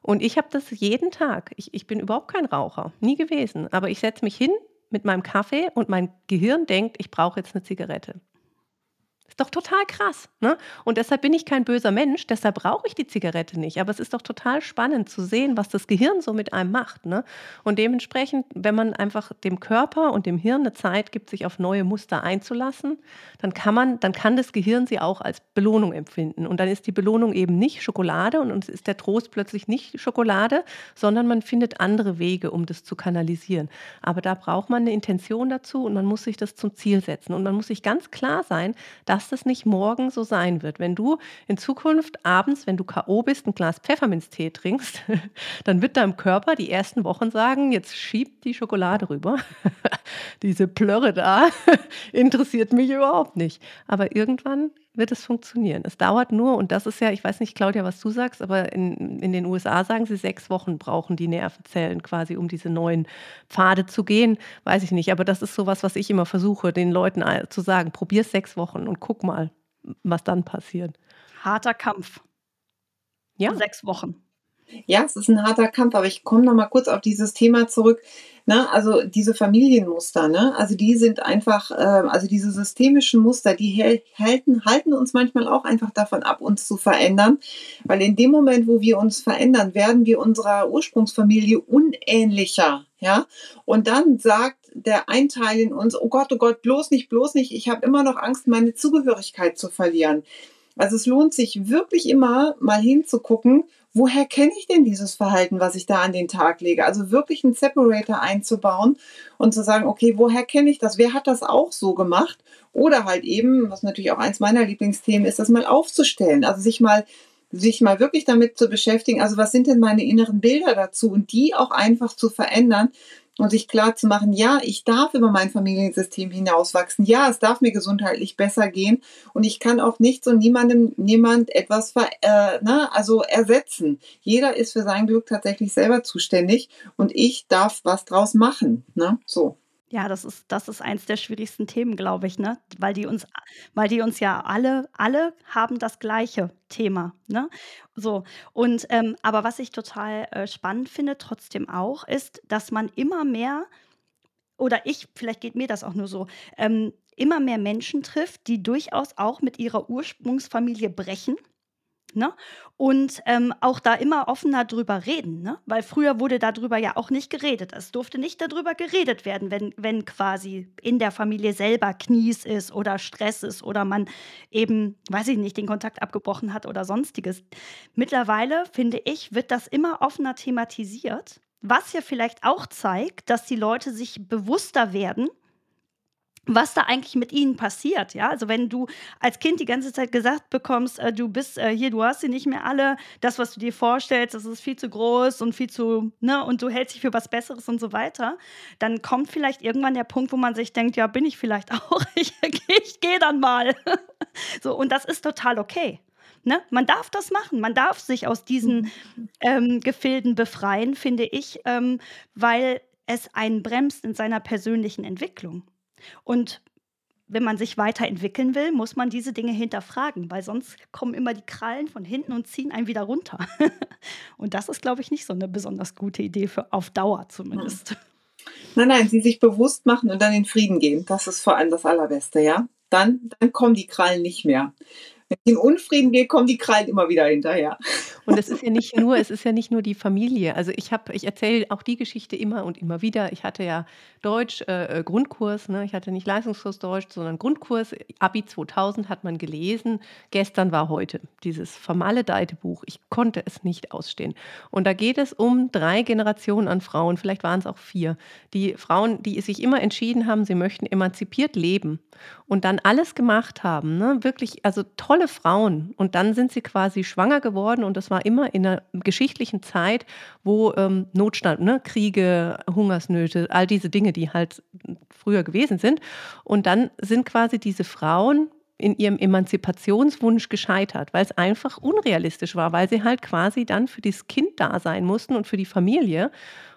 Und ich habe das jeden Tag. Ich, ich bin überhaupt kein Raucher, nie gewesen. Aber ich setze mich hin mit meinem Kaffee und mein Gehirn denkt, ich brauche jetzt eine Zigarette. Ist doch total krass. Ne? Und deshalb bin ich kein böser Mensch, deshalb brauche ich die Zigarette nicht. Aber es ist doch total spannend zu sehen, was das Gehirn so mit einem macht. Ne? Und dementsprechend, wenn man einfach dem Körper und dem Hirn eine Zeit gibt, sich auf neue Muster einzulassen, dann kann man, dann kann das Gehirn sie auch als Belohnung empfinden. Und dann ist die Belohnung eben nicht Schokolade und uns ist der Trost plötzlich nicht Schokolade, sondern man findet andere Wege, um das zu kanalisieren. Aber da braucht man eine Intention dazu und man muss sich das zum Ziel setzen. Und man muss sich ganz klar sein, dass dass das nicht morgen so sein wird. Wenn du in Zukunft abends, wenn du K.O. bist, ein Glas Pfefferminztee trinkst, dann wird deinem Körper die ersten Wochen sagen, jetzt schiebt die Schokolade rüber. Diese Plörre da interessiert mich überhaupt nicht. Aber irgendwann wird es funktionieren. Es dauert nur, und das ist ja, ich weiß nicht, Claudia, was du sagst, aber in, in den USA sagen sie, sechs Wochen brauchen die Nervenzellen quasi, um diese neuen Pfade zu gehen. Weiß ich nicht, aber das ist sowas, was ich immer versuche, den Leuten zu sagen. Probier sechs Wochen und guck mal, was dann passiert. Harter Kampf. Ja. Sechs Wochen. Ja, es ist ein harter Kampf, aber ich komme noch mal kurz auf dieses Thema zurück. Ne? Also diese Familienmuster, ne? also die sind einfach, äh, also diese systemischen Muster, die halten, halten uns manchmal auch einfach davon ab, uns zu verändern, weil in dem Moment, wo wir uns verändern, werden wir unserer Ursprungsfamilie unähnlicher. Ja, und dann sagt der ein Teil in uns, oh Gott, oh Gott, bloß nicht, bloß nicht, ich habe immer noch Angst, meine Zugehörigkeit zu verlieren. Also es lohnt sich wirklich immer mal hinzugucken, woher kenne ich denn dieses Verhalten, was ich da an den Tag lege? Also wirklich einen Separator einzubauen und zu sagen, okay, woher kenne ich das? Wer hat das auch so gemacht? Oder halt eben, was natürlich auch eins meiner Lieblingsthemen ist, das mal aufzustellen. Also sich mal sich mal wirklich damit zu beschäftigen, also was sind denn meine inneren Bilder dazu und die auch einfach zu verändern, und sich klar zu machen, ja, ich darf über mein Familiensystem hinauswachsen, ja, es darf mir gesundheitlich besser gehen und ich kann auch nicht so niemandem, niemand etwas ver, äh, na, also ersetzen. Jeder ist für sein Glück tatsächlich selber zuständig und ich darf was draus machen, ne, so. Ja, das ist, das ist eins der schwierigsten Themen, glaube ich, ne? Weil die uns, weil die uns ja alle, alle haben das gleiche Thema, ne? So. Und ähm, aber was ich total äh, spannend finde, trotzdem auch, ist, dass man immer mehr, oder ich, vielleicht geht mir das auch nur so, ähm, immer mehr Menschen trifft, die durchaus auch mit ihrer Ursprungsfamilie brechen Ne? Und ähm, auch da immer offener drüber reden, ne? weil früher wurde darüber ja auch nicht geredet. Es durfte nicht darüber geredet werden, wenn, wenn quasi in der Familie selber Knies ist oder Stress ist oder man eben, weiß ich nicht, den Kontakt abgebrochen hat oder sonstiges. Mittlerweile, finde ich, wird das immer offener thematisiert, was ja vielleicht auch zeigt, dass die Leute sich bewusster werden, was da eigentlich mit ihnen passiert. Ja, also wenn du als Kind die ganze Zeit gesagt bekommst, äh, du bist äh, hier, du hast sie nicht mehr alle, das, was du dir vorstellst, das ist viel zu groß und viel zu, ne, und du hältst dich für was Besseres und so weiter, dann kommt vielleicht irgendwann der Punkt, wo man sich denkt, ja, bin ich vielleicht auch, ich, ich gehe dann mal. so, und das ist total okay. Ne? Man darf das machen, man darf sich aus diesen ähm, Gefilden befreien, finde ich, ähm, weil es einen bremst in seiner persönlichen Entwicklung. Und wenn man sich weiterentwickeln will, muss man diese Dinge hinterfragen, weil sonst kommen immer die Krallen von hinten und ziehen einen wieder runter. und das ist, glaube ich, nicht so eine besonders gute Idee für auf Dauer zumindest. Nein, nein, sie sich bewusst machen und dann in Frieden gehen. Das ist vor allem das Allerbeste, ja. Dann, dann kommen die Krallen nicht mehr. Wenn ich in Unfrieden gehe, kommen die Krallen immer wieder hinterher. Und es ist ja nicht nur, es ist ja nicht nur die Familie. Also ich habe, ich erzähle auch die Geschichte immer und immer wieder. Ich hatte ja Deutsch äh, äh Grundkurs, ne? ich hatte nicht Leistungskurs Deutsch, sondern Grundkurs. Abi 2000 hat man gelesen. Gestern war heute dieses vermaledeite Buch. Ich konnte es nicht ausstehen. Und da geht es um drei Generationen an Frauen. Vielleicht waren es auch vier. Die Frauen, die sich immer entschieden haben, sie möchten emanzipiert leben und dann alles gemacht haben. Ne? Wirklich, also tolle Frauen. Und dann sind sie quasi schwanger geworden und das war immer in einer geschichtlichen Zeit, wo ähm, Notstand, ne, Kriege, Hungersnöte, all diese Dinge, die halt früher gewesen sind. Und dann sind quasi diese Frauen in ihrem Emanzipationswunsch gescheitert, weil es einfach unrealistisch war, weil sie halt quasi dann für das Kind da sein mussten und für die Familie.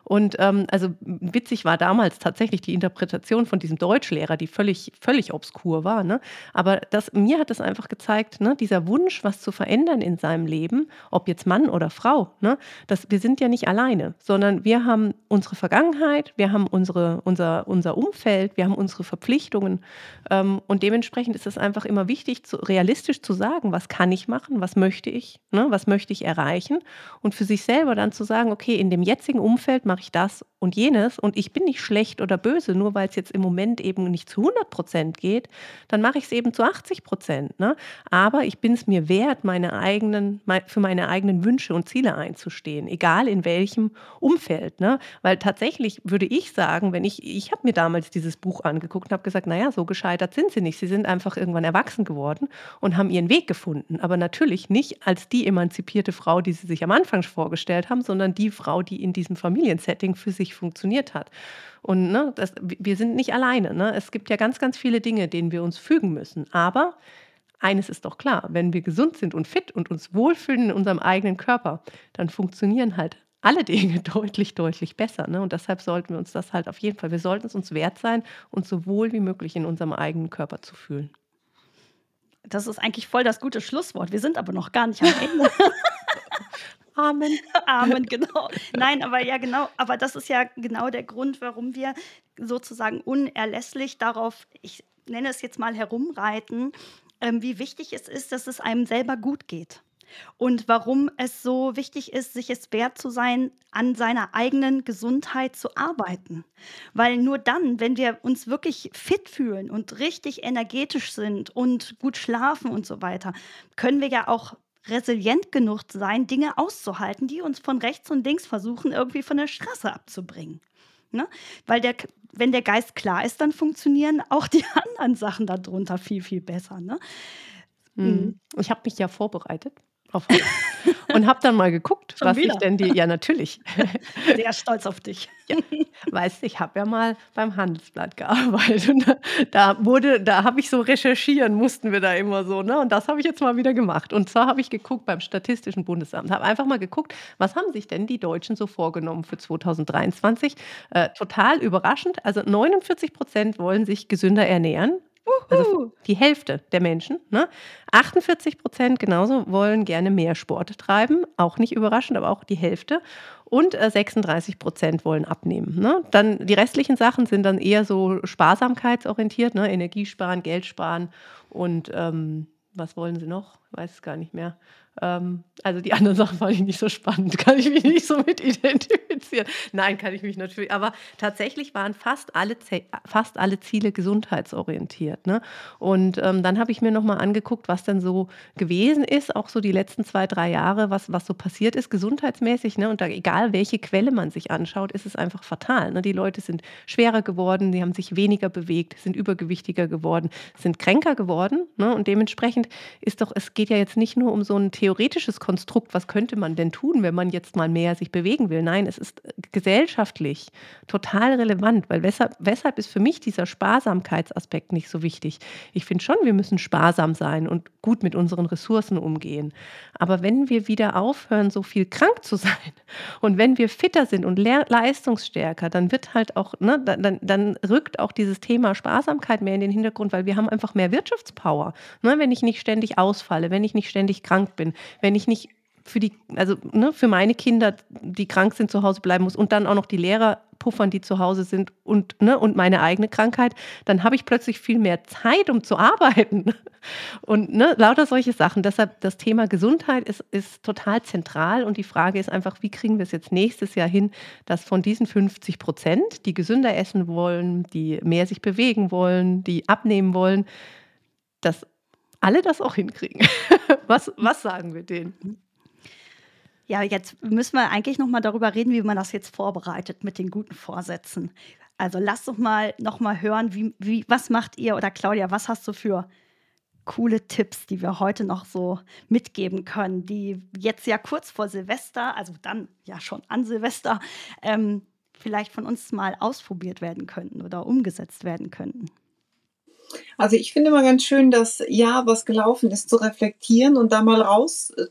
Und ähm, also witzig war damals tatsächlich die Interpretation von diesem Deutschlehrer, die völlig, völlig obskur war. Ne? Aber das, mir hat es einfach gezeigt, ne, dieser Wunsch, was zu verändern in seinem Leben, ob jetzt Mann oder Frau, ne, dass wir sind ja nicht alleine, sondern wir haben unsere Vergangenheit, wir haben unsere, unser, unser Umfeld, wir haben unsere Verpflichtungen. Ähm, und dementsprechend ist es einfach immer wichtig, zu, realistisch zu sagen, was kann ich machen, was möchte ich, ne, was möchte ich erreichen und für sich selber dann zu sagen, okay, in dem jetzigen Umfeld mache ich das und jenes und ich bin nicht schlecht oder böse, nur weil es jetzt im Moment eben nicht zu 100 Prozent geht, dann mache ich es eben zu 80 Prozent. Ne? Aber ich bin es mir wert, meine eigenen, für meine eigenen Wünsche und Ziele einzustehen, egal in welchem Umfeld. Ne? Weil tatsächlich würde ich sagen, wenn ich, ich habe mir damals dieses Buch angeguckt und habe gesagt, naja, so gescheitert sind sie nicht. Sie sind einfach irgendwann erwachsen geworden und haben ihren Weg gefunden. Aber natürlich nicht als die emanzipierte Frau, die sie sich am Anfang vorgestellt haben, sondern die Frau, die in diesem Familiensetting für sich funktioniert hat. Und ne, das, wir sind nicht alleine. Ne? Es gibt ja ganz, ganz viele Dinge, denen wir uns fügen müssen. Aber eines ist doch klar, wenn wir gesund sind und fit und uns wohlfühlen in unserem eigenen Körper, dann funktionieren halt alle Dinge deutlich, deutlich besser. Ne? Und deshalb sollten wir uns das halt auf jeden Fall, wir sollten es uns wert sein, uns so wohl wie möglich in unserem eigenen Körper zu fühlen. Das ist eigentlich voll das gute Schlusswort. Wir sind aber noch gar nicht am Ende. Amen. Amen, genau. Nein, aber ja, genau. Aber das ist ja genau der Grund, warum wir sozusagen unerlässlich darauf, ich nenne es jetzt mal herumreiten, ähm, wie wichtig es ist, dass es einem selber gut geht. Und warum es so wichtig ist, sich es wert zu sein, an seiner eigenen Gesundheit zu arbeiten. Weil nur dann, wenn wir uns wirklich fit fühlen und richtig energetisch sind und gut schlafen und so weiter, können wir ja auch resilient genug sein, Dinge auszuhalten, die uns von rechts und links versuchen, irgendwie von der Straße abzubringen. Ne? Weil der, wenn der Geist klar ist, dann funktionieren auch die anderen Sachen darunter viel, viel besser. Ne? Mhm. Ich habe mich ja vorbereitet auf und habe dann mal geguckt, Schon was wieder? ich denn die. Ja, natürlich. Sehr stolz auf dich. Ja, weißt du, ich habe ja mal beim Handelsblatt gearbeitet. Und da wurde, da habe ich so recherchieren, mussten wir da immer so, ne? Und das habe ich jetzt mal wieder gemacht. Und zwar habe ich geguckt beim Statistischen Bundesamt, habe einfach mal geguckt, was haben sich denn die Deutschen so vorgenommen für 2023? Äh, total überraschend. Also 49 Prozent wollen sich gesünder ernähren. Also die Hälfte der Menschen. Ne? 48 Prozent genauso wollen gerne mehr Sport treiben. Auch nicht überraschend, aber auch die Hälfte. Und äh, 36 Prozent wollen abnehmen. Ne? Dann die restlichen Sachen sind dann eher so sparsamkeitsorientiert, ne? Energiesparen, Geld sparen und ähm, was wollen sie noch? Weiß es gar nicht mehr. Ähm, also die anderen Sachen fand ich nicht so spannend, kann ich mich nicht so mit identifizieren. Nein, kann ich mich natürlich, aber tatsächlich waren fast alle, fast alle Ziele gesundheitsorientiert. Ne? Und ähm, dann habe ich mir nochmal angeguckt, was denn so gewesen ist, auch so die letzten zwei, drei Jahre, was, was so passiert ist, gesundheitsmäßig. Ne? Und da, egal welche Quelle man sich anschaut, ist es einfach fatal. Ne? Die Leute sind schwerer geworden, die haben sich weniger bewegt, sind übergewichtiger geworden, sind kränker geworden. Ne? Und dementsprechend ist doch, es geht ja jetzt nicht nur um so ein theoretisches Konstrukt, was könnte man denn tun, wenn man jetzt mal mehr sich bewegen will. Nein, es ist gesellschaftlich total relevant, weil weshalb, weshalb ist für mich dieser Sparsamkeitsaspekt nicht so wichtig? Ich finde schon, wir müssen sparsam sein und gut mit unseren Ressourcen umgehen. Aber wenn wir wieder aufhören, so viel krank zu sein und wenn wir fitter sind und leistungsstärker, dann wird halt auch, ne, dann, dann rückt auch dieses Thema Sparsamkeit mehr in den Hintergrund, weil wir haben einfach mehr Wirtschaftspower. Ne, wenn ich nicht ständig ausfalle, wenn ich nicht ständig krank bin, wenn ich nicht für die, also ne, für meine Kinder, die krank sind, zu Hause bleiben muss und dann auch noch die Lehrer puffern, die zu Hause sind und, ne, und meine eigene Krankheit, dann habe ich plötzlich viel mehr Zeit, um zu arbeiten. Und ne, lauter solche Sachen. Deshalb das Thema Gesundheit ist, ist total zentral und die Frage ist einfach, wie kriegen wir es jetzt nächstes Jahr hin, dass von diesen 50 Prozent, die gesünder essen wollen, die mehr sich bewegen wollen, die abnehmen wollen, dass alle das auch hinkriegen. Was, was sagen wir denen? Ja, jetzt müssen wir eigentlich noch mal darüber reden, wie man das jetzt vorbereitet mit den guten Vorsätzen. Also lass doch mal noch mal hören, wie, wie, was macht ihr oder Claudia, was hast du für coole Tipps, die wir heute noch so mitgeben können, die jetzt ja kurz vor Silvester, also dann ja schon an Silvester, ähm, vielleicht von uns mal ausprobiert werden könnten oder umgesetzt werden könnten? Also ich finde immer ganz schön, das Jahr, was gelaufen ist, zu reflektieren und da mal raus äh,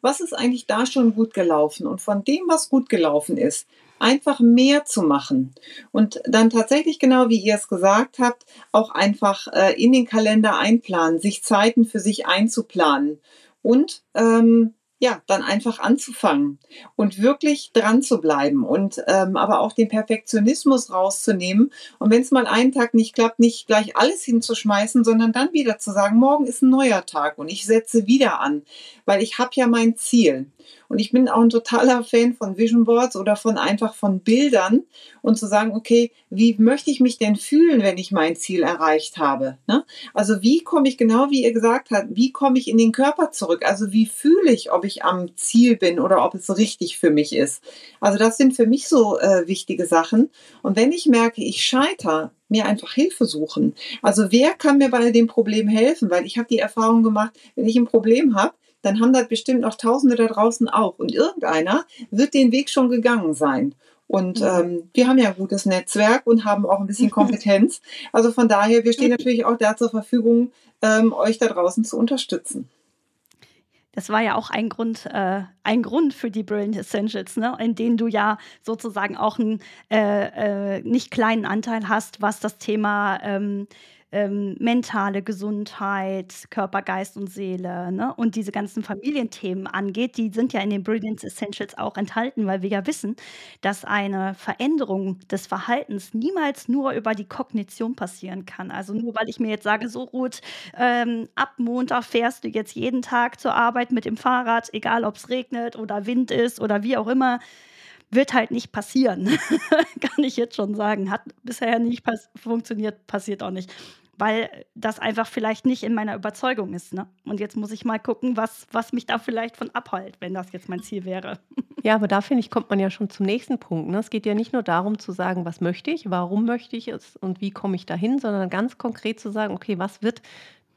was ist eigentlich da schon gut gelaufen? Und von dem, was gut gelaufen ist, einfach mehr zu machen. Und dann tatsächlich genau wie ihr es gesagt habt, auch einfach äh, in den Kalender einplanen, sich Zeiten für sich einzuplanen. Und ähm, ja, dann einfach anzufangen und wirklich dran zu bleiben und ähm, aber auch den Perfektionismus rauszunehmen und wenn es mal einen Tag nicht klappt, nicht gleich alles hinzuschmeißen, sondern dann wieder zu sagen, morgen ist ein neuer Tag und ich setze wieder an, weil ich habe ja mein Ziel. Und ich bin auch ein totaler Fan von Vision Boards oder von einfach von Bildern und zu sagen, okay, wie möchte ich mich denn fühlen, wenn ich mein Ziel erreicht habe? Ne? Also wie komme ich genau, wie ihr gesagt habt, wie komme ich in den Körper zurück? Also wie fühle ich, ob ich am Ziel bin oder ob es richtig für mich ist? Also das sind für mich so äh, wichtige Sachen. Und wenn ich merke, ich scheitere, mir einfach Hilfe suchen. Also wer kann mir bei dem Problem helfen? Weil ich habe die Erfahrung gemacht, wenn ich ein Problem habe, dann haben das bestimmt noch Tausende da draußen auch. Und irgendeiner wird den Weg schon gegangen sein. Und mhm. ähm, wir haben ja ein gutes Netzwerk und haben auch ein bisschen Kompetenz. Also von daher, wir stehen natürlich auch da zur Verfügung, ähm, euch da draußen zu unterstützen. Das war ja auch ein Grund, äh, ein Grund für die Brilliant Essentials, ne? in denen du ja sozusagen auch einen äh, äh, nicht kleinen Anteil hast, was das Thema ähm, ähm, mentale Gesundheit, Körper, Geist und Seele ne? und diese ganzen Familienthemen angeht, die sind ja in den Brilliance Essentials auch enthalten, weil wir ja wissen, dass eine Veränderung des Verhaltens niemals nur über die Kognition passieren kann. Also nur weil ich mir jetzt sage, so Ruth, ähm, ab Montag fährst du jetzt jeden Tag zur Arbeit mit dem Fahrrad, egal ob es regnet oder Wind ist oder wie auch immer wird halt nicht passieren. Kann ich jetzt schon sagen. Hat bisher nicht pass funktioniert, passiert auch nicht. Weil das einfach vielleicht nicht in meiner Überzeugung ist. Ne? Und jetzt muss ich mal gucken, was, was mich da vielleicht von abhält, wenn das jetzt mein Ziel wäre. Ja, aber da finde ich, kommt man ja schon zum nächsten Punkt. Ne? Es geht ja nicht nur darum zu sagen, was möchte ich, warum möchte ich es und wie komme ich dahin, sondern ganz konkret zu sagen, okay, was wird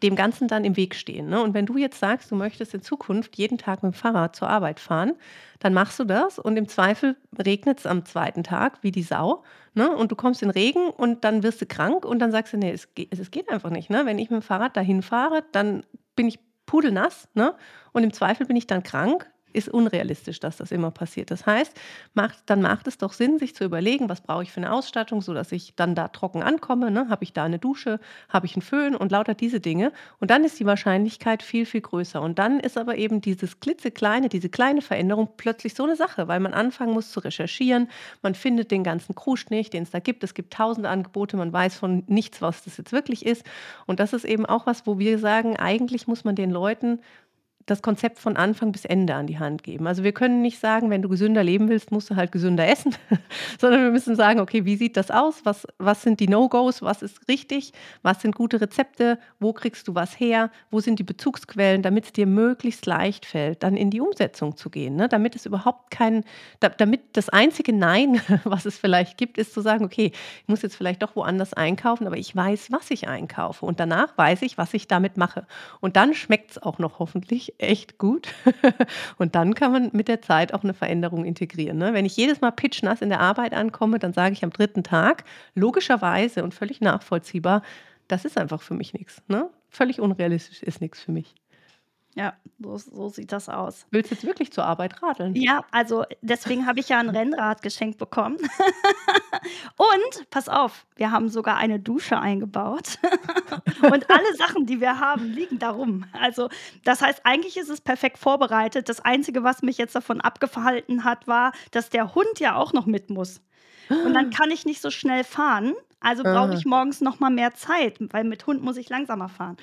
dem Ganzen dann im Weg stehen. Ne? Und wenn du jetzt sagst, du möchtest in Zukunft jeden Tag mit dem Fahrrad zur Arbeit fahren, dann machst du das und im Zweifel regnet es am zweiten Tag wie die Sau. Ne? Und du kommst in Regen und dann wirst du krank und dann sagst du, nee, es geht, es geht einfach nicht. Ne? Wenn ich mit dem Fahrrad dahin fahre, dann bin ich pudelnass ne? und im Zweifel bin ich dann krank ist unrealistisch, dass das immer passiert. Das heißt, macht, dann macht es doch Sinn, sich zu überlegen, was brauche ich für eine Ausstattung, sodass ich dann da trocken ankomme. Ne? Habe ich da eine Dusche, habe ich einen Föhn und lauter diese Dinge. Und dann ist die Wahrscheinlichkeit viel, viel größer. Und dann ist aber eben dieses klitzekleine, diese kleine Veränderung plötzlich so eine Sache, weil man anfangen muss zu recherchieren. Man findet den ganzen Kruscht nicht, den es da gibt. Es gibt tausende Angebote, man weiß von nichts, was das jetzt wirklich ist. Und das ist eben auch was, wo wir sagen, eigentlich muss man den Leuten das Konzept von Anfang bis Ende an die Hand geben. Also wir können nicht sagen, wenn du gesünder leben willst, musst du halt gesünder essen, sondern wir müssen sagen, okay, wie sieht das aus? Was, was sind die No-Gos? Was ist richtig? Was sind gute Rezepte? Wo kriegst du was her? Wo sind die Bezugsquellen, damit es dir möglichst leicht fällt, dann in die Umsetzung zu gehen? Ne? Damit es überhaupt kein, da, damit das einzige Nein, was es vielleicht gibt, ist zu sagen, okay, ich muss jetzt vielleicht doch woanders einkaufen, aber ich weiß, was ich einkaufe. Und danach weiß ich, was ich damit mache. Und dann schmeckt es auch noch hoffentlich echt gut. Und dann kann man mit der Zeit auch eine Veränderung integrieren. Ne? Wenn ich jedes Mal pitchnass in der Arbeit ankomme, dann sage ich am dritten Tag, logischerweise und völlig nachvollziehbar, das ist einfach für mich nichts. Ne? Völlig unrealistisch ist nichts für mich. Ja, so, so sieht das aus. Willst du jetzt wirklich zur Arbeit radeln? Ja, also deswegen habe ich ja ein Rennrad geschenkt bekommen. Und pass auf, wir haben sogar eine Dusche eingebaut. Und alle Sachen, die wir haben, liegen darum. Also, das heißt, eigentlich ist es perfekt vorbereitet. Das Einzige, was mich jetzt davon abgehalten hat, war, dass der Hund ja auch noch mit muss. Und dann kann ich nicht so schnell fahren. Also brauche ich morgens noch mal mehr Zeit, weil mit Hund muss ich langsamer fahren.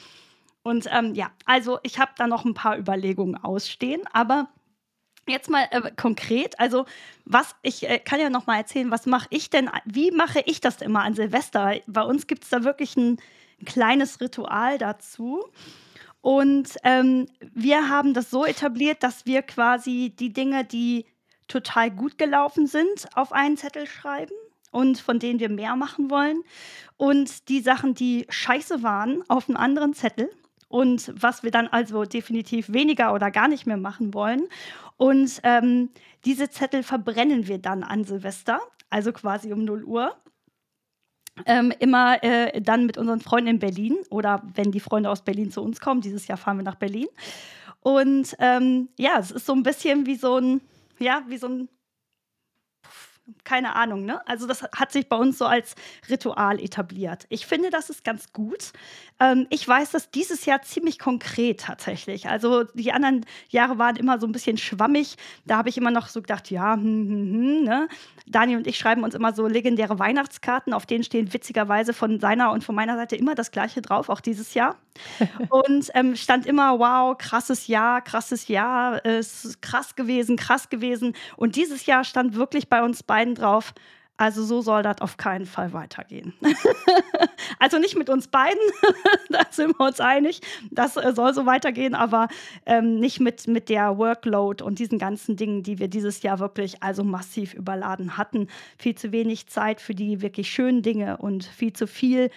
Und ähm, ja, also ich habe da noch ein paar Überlegungen ausstehen, aber Jetzt mal äh, konkret, also was ich äh, kann ja noch mal erzählen, was mache ich denn, wie mache ich das immer an Silvester? Bei uns gibt es da wirklich ein, ein, kleines Ritual dazu. Und ähm, wir haben das so etabliert, dass wir quasi die Dinge, die total gut gelaufen sind, auf einen Zettel schreiben und von denen wir mehr machen wollen. Und die Sachen, die scheiße waren, auf einen anderen Zettel und was wir dann also definitiv weniger oder gar nicht mehr machen wollen. Und ähm, diese Zettel verbrennen wir dann an Silvester, also quasi um 0 Uhr. Ähm, immer äh, dann mit unseren Freunden in Berlin oder wenn die Freunde aus Berlin zu uns kommen. Dieses Jahr fahren wir nach Berlin. Und ähm, ja, es ist so ein bisschen wie so ein, ja, wie so ein keine Ahnung, ne? Also das hat sich bei uns so als Ritual etabliert. Ich finde, das ist ganz gut. Ähm, ich weiß das dieses Jahr ziemlich konkret tatsächlich. Also die anderen Jahre waren immer so ein bisschen schwammig. Da habe ich immer noch so gedacht, ja, hm, hm, hm, ne? Daniel und ich schreiben uns immer so legendäre Weihnachtskarten, auf denen stehen witzigerweise von seiner und von meiner Seite immer das gleiche drauf, auch dieses Jahr. und ähm, stand immer, wow, krasses Jahr, krasses Jahr, ist krass gewesen, krass gewesen. Und dieses Jahr stand wirklich bei uns beiden drauf, also so soll das auf keinen Fall weitergehen. also nicht mit uns beiden, da sind wir uns einig, das äh, soll so weitergehen, aber ähm, nicht mit, mit der Workload und diesen ganzen Dingen, die wir dieses Jahr wirklich also massiv überladen hatten. Viel zu wenig Zeit für die wirklich schönen Dinge und viel zu viel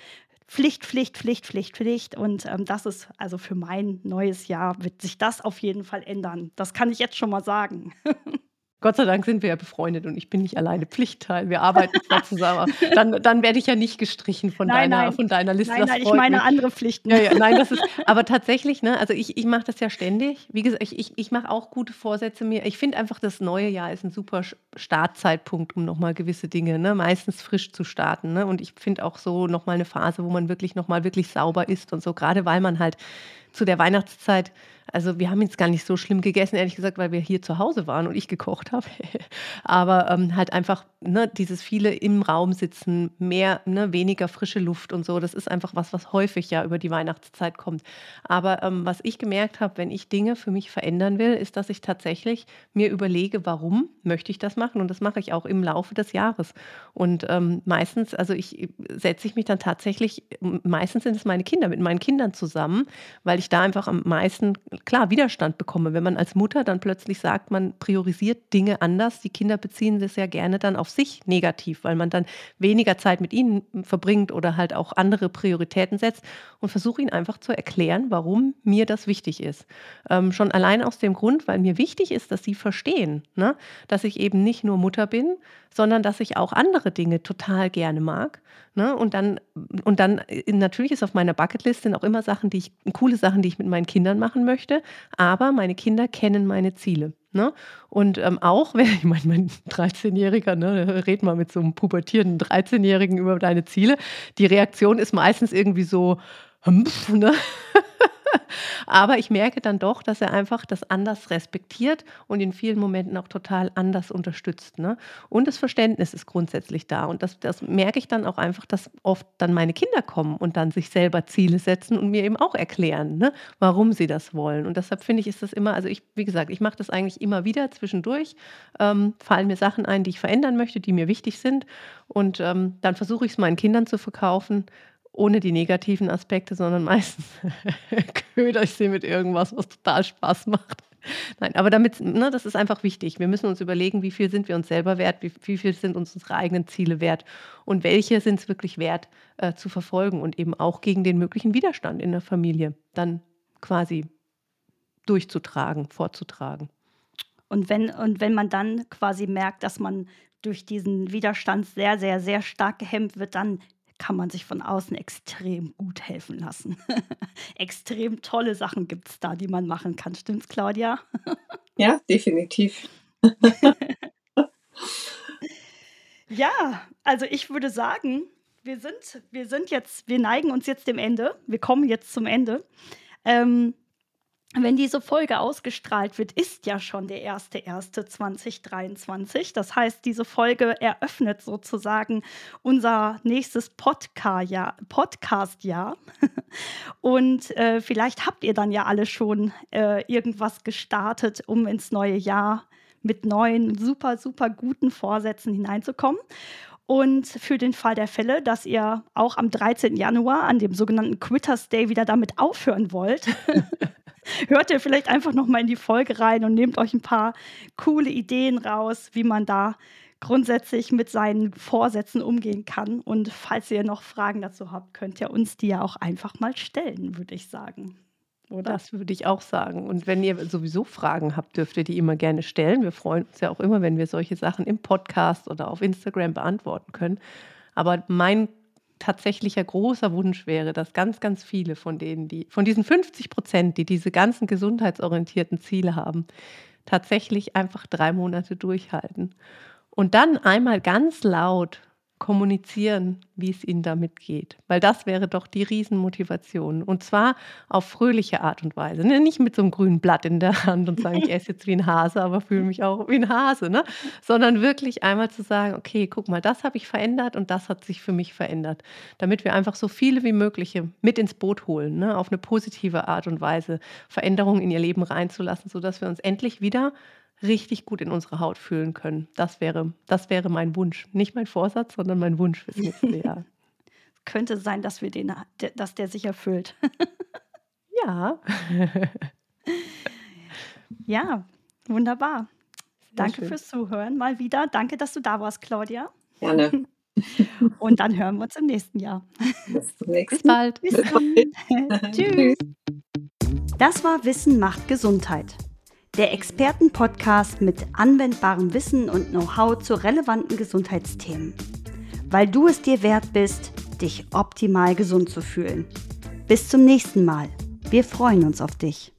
Pflicht, Pflicht, Pflicht, Pflicht, Pflicht. Und ähm, das ist also für mein neues Jahr, wird sich das auf jeden Fall ändern. Das kann ich jetzt schon mal sagen. Gott sei Dank sind wir ja befreundet und ich bin nicht alleine Pflichtteil. Wir arbeiten zwar zusammen. Dann, dann werde ich ja nicht gestrichen von, nein, deiner, nein. von deiner Liste. Nein, nein, ich meine mich. andere Pflichten. Ja, ja, nein, das ist, aber tatsächlich, ne, also ich, ich mache das ja ständig. Wie gesagt, ich, ich, ich mache auch gute Vorsätze mir. Ich finde einfach, das neue Jahr ist ein super Startzeitpunkt, um nochmal gewisse Dinge, ne, meistens frisch zu starten. Ne? Und ich finde auch so nochmal eine Phase, wo man wirklich nochmal wirklich sauber ist und so, gerade weil man halt zu der Weihnachtszeit also wir haben jetzt gar nicht so schlimm gegessen, ehrlich gesagt, weil wir hier zu Hause waren und ich gekocht habe. Aber ähm, halt einfach ne, dieses viele im Raum sitzen, mehr, ne, weniger frische Luft und so, das ist einfach was, was häufig ja über die Weihnachtszeit kommt. Aber ähm, was ich gemerkt habe, wenn ich Dinge für mich verändern will, ist, dass ich tatsächlich mir überlege, warum möchte ich das machen? Und das mache ich auch im Laufe des Jahres. Und ähm, meistens, also ich setze ich mich dann tatsächlich, meistens sind es meine Kinder, mit meinen Kindern zusammen, weil ich da einfach am meisten klar Widerstand bekomme, wenn man als Mutter dann plötzlich sagt, man priorisiert Dinge anders. Die Kinder beziehen das ja gerne dann auf sich negativ, weil man dann weniger Zeit mit ihnen verbringt oder halt auch andere Prioritäten setzt und versuche ihnen einfach zu erklären, warum mir das wichtig ist. Ähm, schon allein aus dem Grund, weil mir wichtig ist, dass sie verstehen, ne? dass ich eben nicht nur Mutter bin, sondern dass ich auch andere Dinge total gerne mag. Ne? Und dann, und dann äh, natürlich ist auf meiner Bucketlist sind auch immer Sachen, die ich, coole Sachen, die ich mit meinen Kindern machen möchte. Aber meine Kinder kennen meine Ziele. Ne? Und ähm, auch, wenn ich meine, mein 13-Jähriger, ne, red mal mit so einem pubertierenden 13-Jährigen über deine Ziele, die Reaktion ist meistens irgendwie so, ne? Aber ich merke dann doch, dass er einfach das anders respektiert und in vielen Momenten auch total anders unterstützt. Ne? Und das Verständnis ist grundsätzlich da. Und das, das merke ich dann auch einfach, dass oft dann meine Kinder kommen und dann sich selber Ziele setzen und mir eben auch erklären, ne, warum sie das wollen. Und deshalb finde ich, ist das immer, also ich, wie gesagt, ich mache das eigentlich immer wieder zwischendurch, ähm, fallen mir Sachen ein, die ich verändern möchte, die mir wichtig sind. Und ähm, dann versuche ich es meinen Kindern zu verkaufen ohne die negativen Aspekte, sondern meistens köder ich sie mit irgendwas, was total Spaß macht. Nein, aber damit, ne, das ist einfach wichtig. Wir müssen uns überlegen, wie viel sind wir uns selber wert, wie, wie viel sind uns unsere eigenen Ziele wert und welche sind es wirklich wert äh, zu verfolgen und eben auch gegen den möglichen Widerstand in der Familie dann quasi durchzutragen, vorzutragen. Und wenn, und wenn man dann quasi merkt, dass man durch diesen Widerstand sehr, sehr, sehr stark gehemmt wird, dann kann man sich von außen extrem gut helfen lassen. extrem tolle Sachen gibt es da, die man machen kann. Stimmt's, Claudia? ja, definitiv. ja, also ich würde sagen, wir sind, wir sind jetzt, wir neigen uns jetzt dem Ende. Wir kommen jetzt zum Ende. Ähm, wenn diese Folge ausgestrahlt wird, ist ja schon der 1.1.2023. Das heißt, diese Folge eröffnet sozusagen unser nächstes Podcast-Jahr. Podcast Und äh, vielleicht habt ihr dann ja alle schon äh, irgendwas gestartet, um ins neue Jahr mit neuen, super, super guten Vorsätzen hineinzukommen. Und für den Fall der Fälle, dass ihr auch am 13. Januar an dem sogenannten Quitters Day wieder damit aufhören wollt, hört ihr vielleicht einfach noch mal in die Folge rein und nehmt euch ein paar coole Ideen raus, wie man da grundsätzlich mit seinen Vorsätzen umgehen kann. Und falls ihr noch Fragen dazu habt, könnt ihr uns die ja auch einfach mal stellen, würde ich sagen. Oder? Das würde ich auch sagen. Und wenn ihr sowieso Fragen habt, dürft ihr die immer gerne stellen. Wir freuen uns ja auch immer, wenn wir solche Sachen im Podcast oder auf Instagram beantworten können. Aber mein tatsächlicher großer Wunsch wäre, dass ganz, ganz viele von denen, die, von diesen 50 Prozent, die diese ganzen gesundheitsorientierten Ziele haben, tatsächlich einfach drei Monate durchhalten. Und dann einmal ganz laut kommunizieren, wie es ihnen damit geht. Weil das wäre doch die Riesenmotivation. Und zwar auf fröhliche Art und Weise. Ne? Nicht mit so einem grünen Blatt in der Hand und sagen, ich esse jetzt wie ein Hase, aber fühle mich auch wie ein Hase. Ne? Sondern wirklich einmal zu sagen, okay, guck mal, das habe ich verändert und das hat sich für mich verändert. Damit wir einfach so viele wie möglich mit ins Boot holen, ne? auf eine positive Art und Weise Veränderungen in ihr Leben reinzulassen, sodass wir uns endlich wieder richtig gut in unsere Haut fühlen können. Das wäre, das wäre mein Wunsch. Nicht mein Vorsatz, sondern mein Wunsch fürs nächste Jahr. Könnte sein, dass wir den, dass der sich erfüllt. ja. ja, wunderbar. Sehr Danke schön. fürs Zuhören mal wieder. Danke, dass du da warst, Claudia. Gerne. Und dann hören wir uns im nächsten Jahr. Bis zum nächsten Bis bald. Bis dann. Tschüss. Das war Wissen macht Gesundheit der Expertenpodcast mit anwendbarem Wissen und Know-how zu relevanten Gesundheitsthemen. Weil du es dir wert bist, dich optimal gesund zu fühlen. Bis zum nächsten Mal. Wir freuen uns auf dich.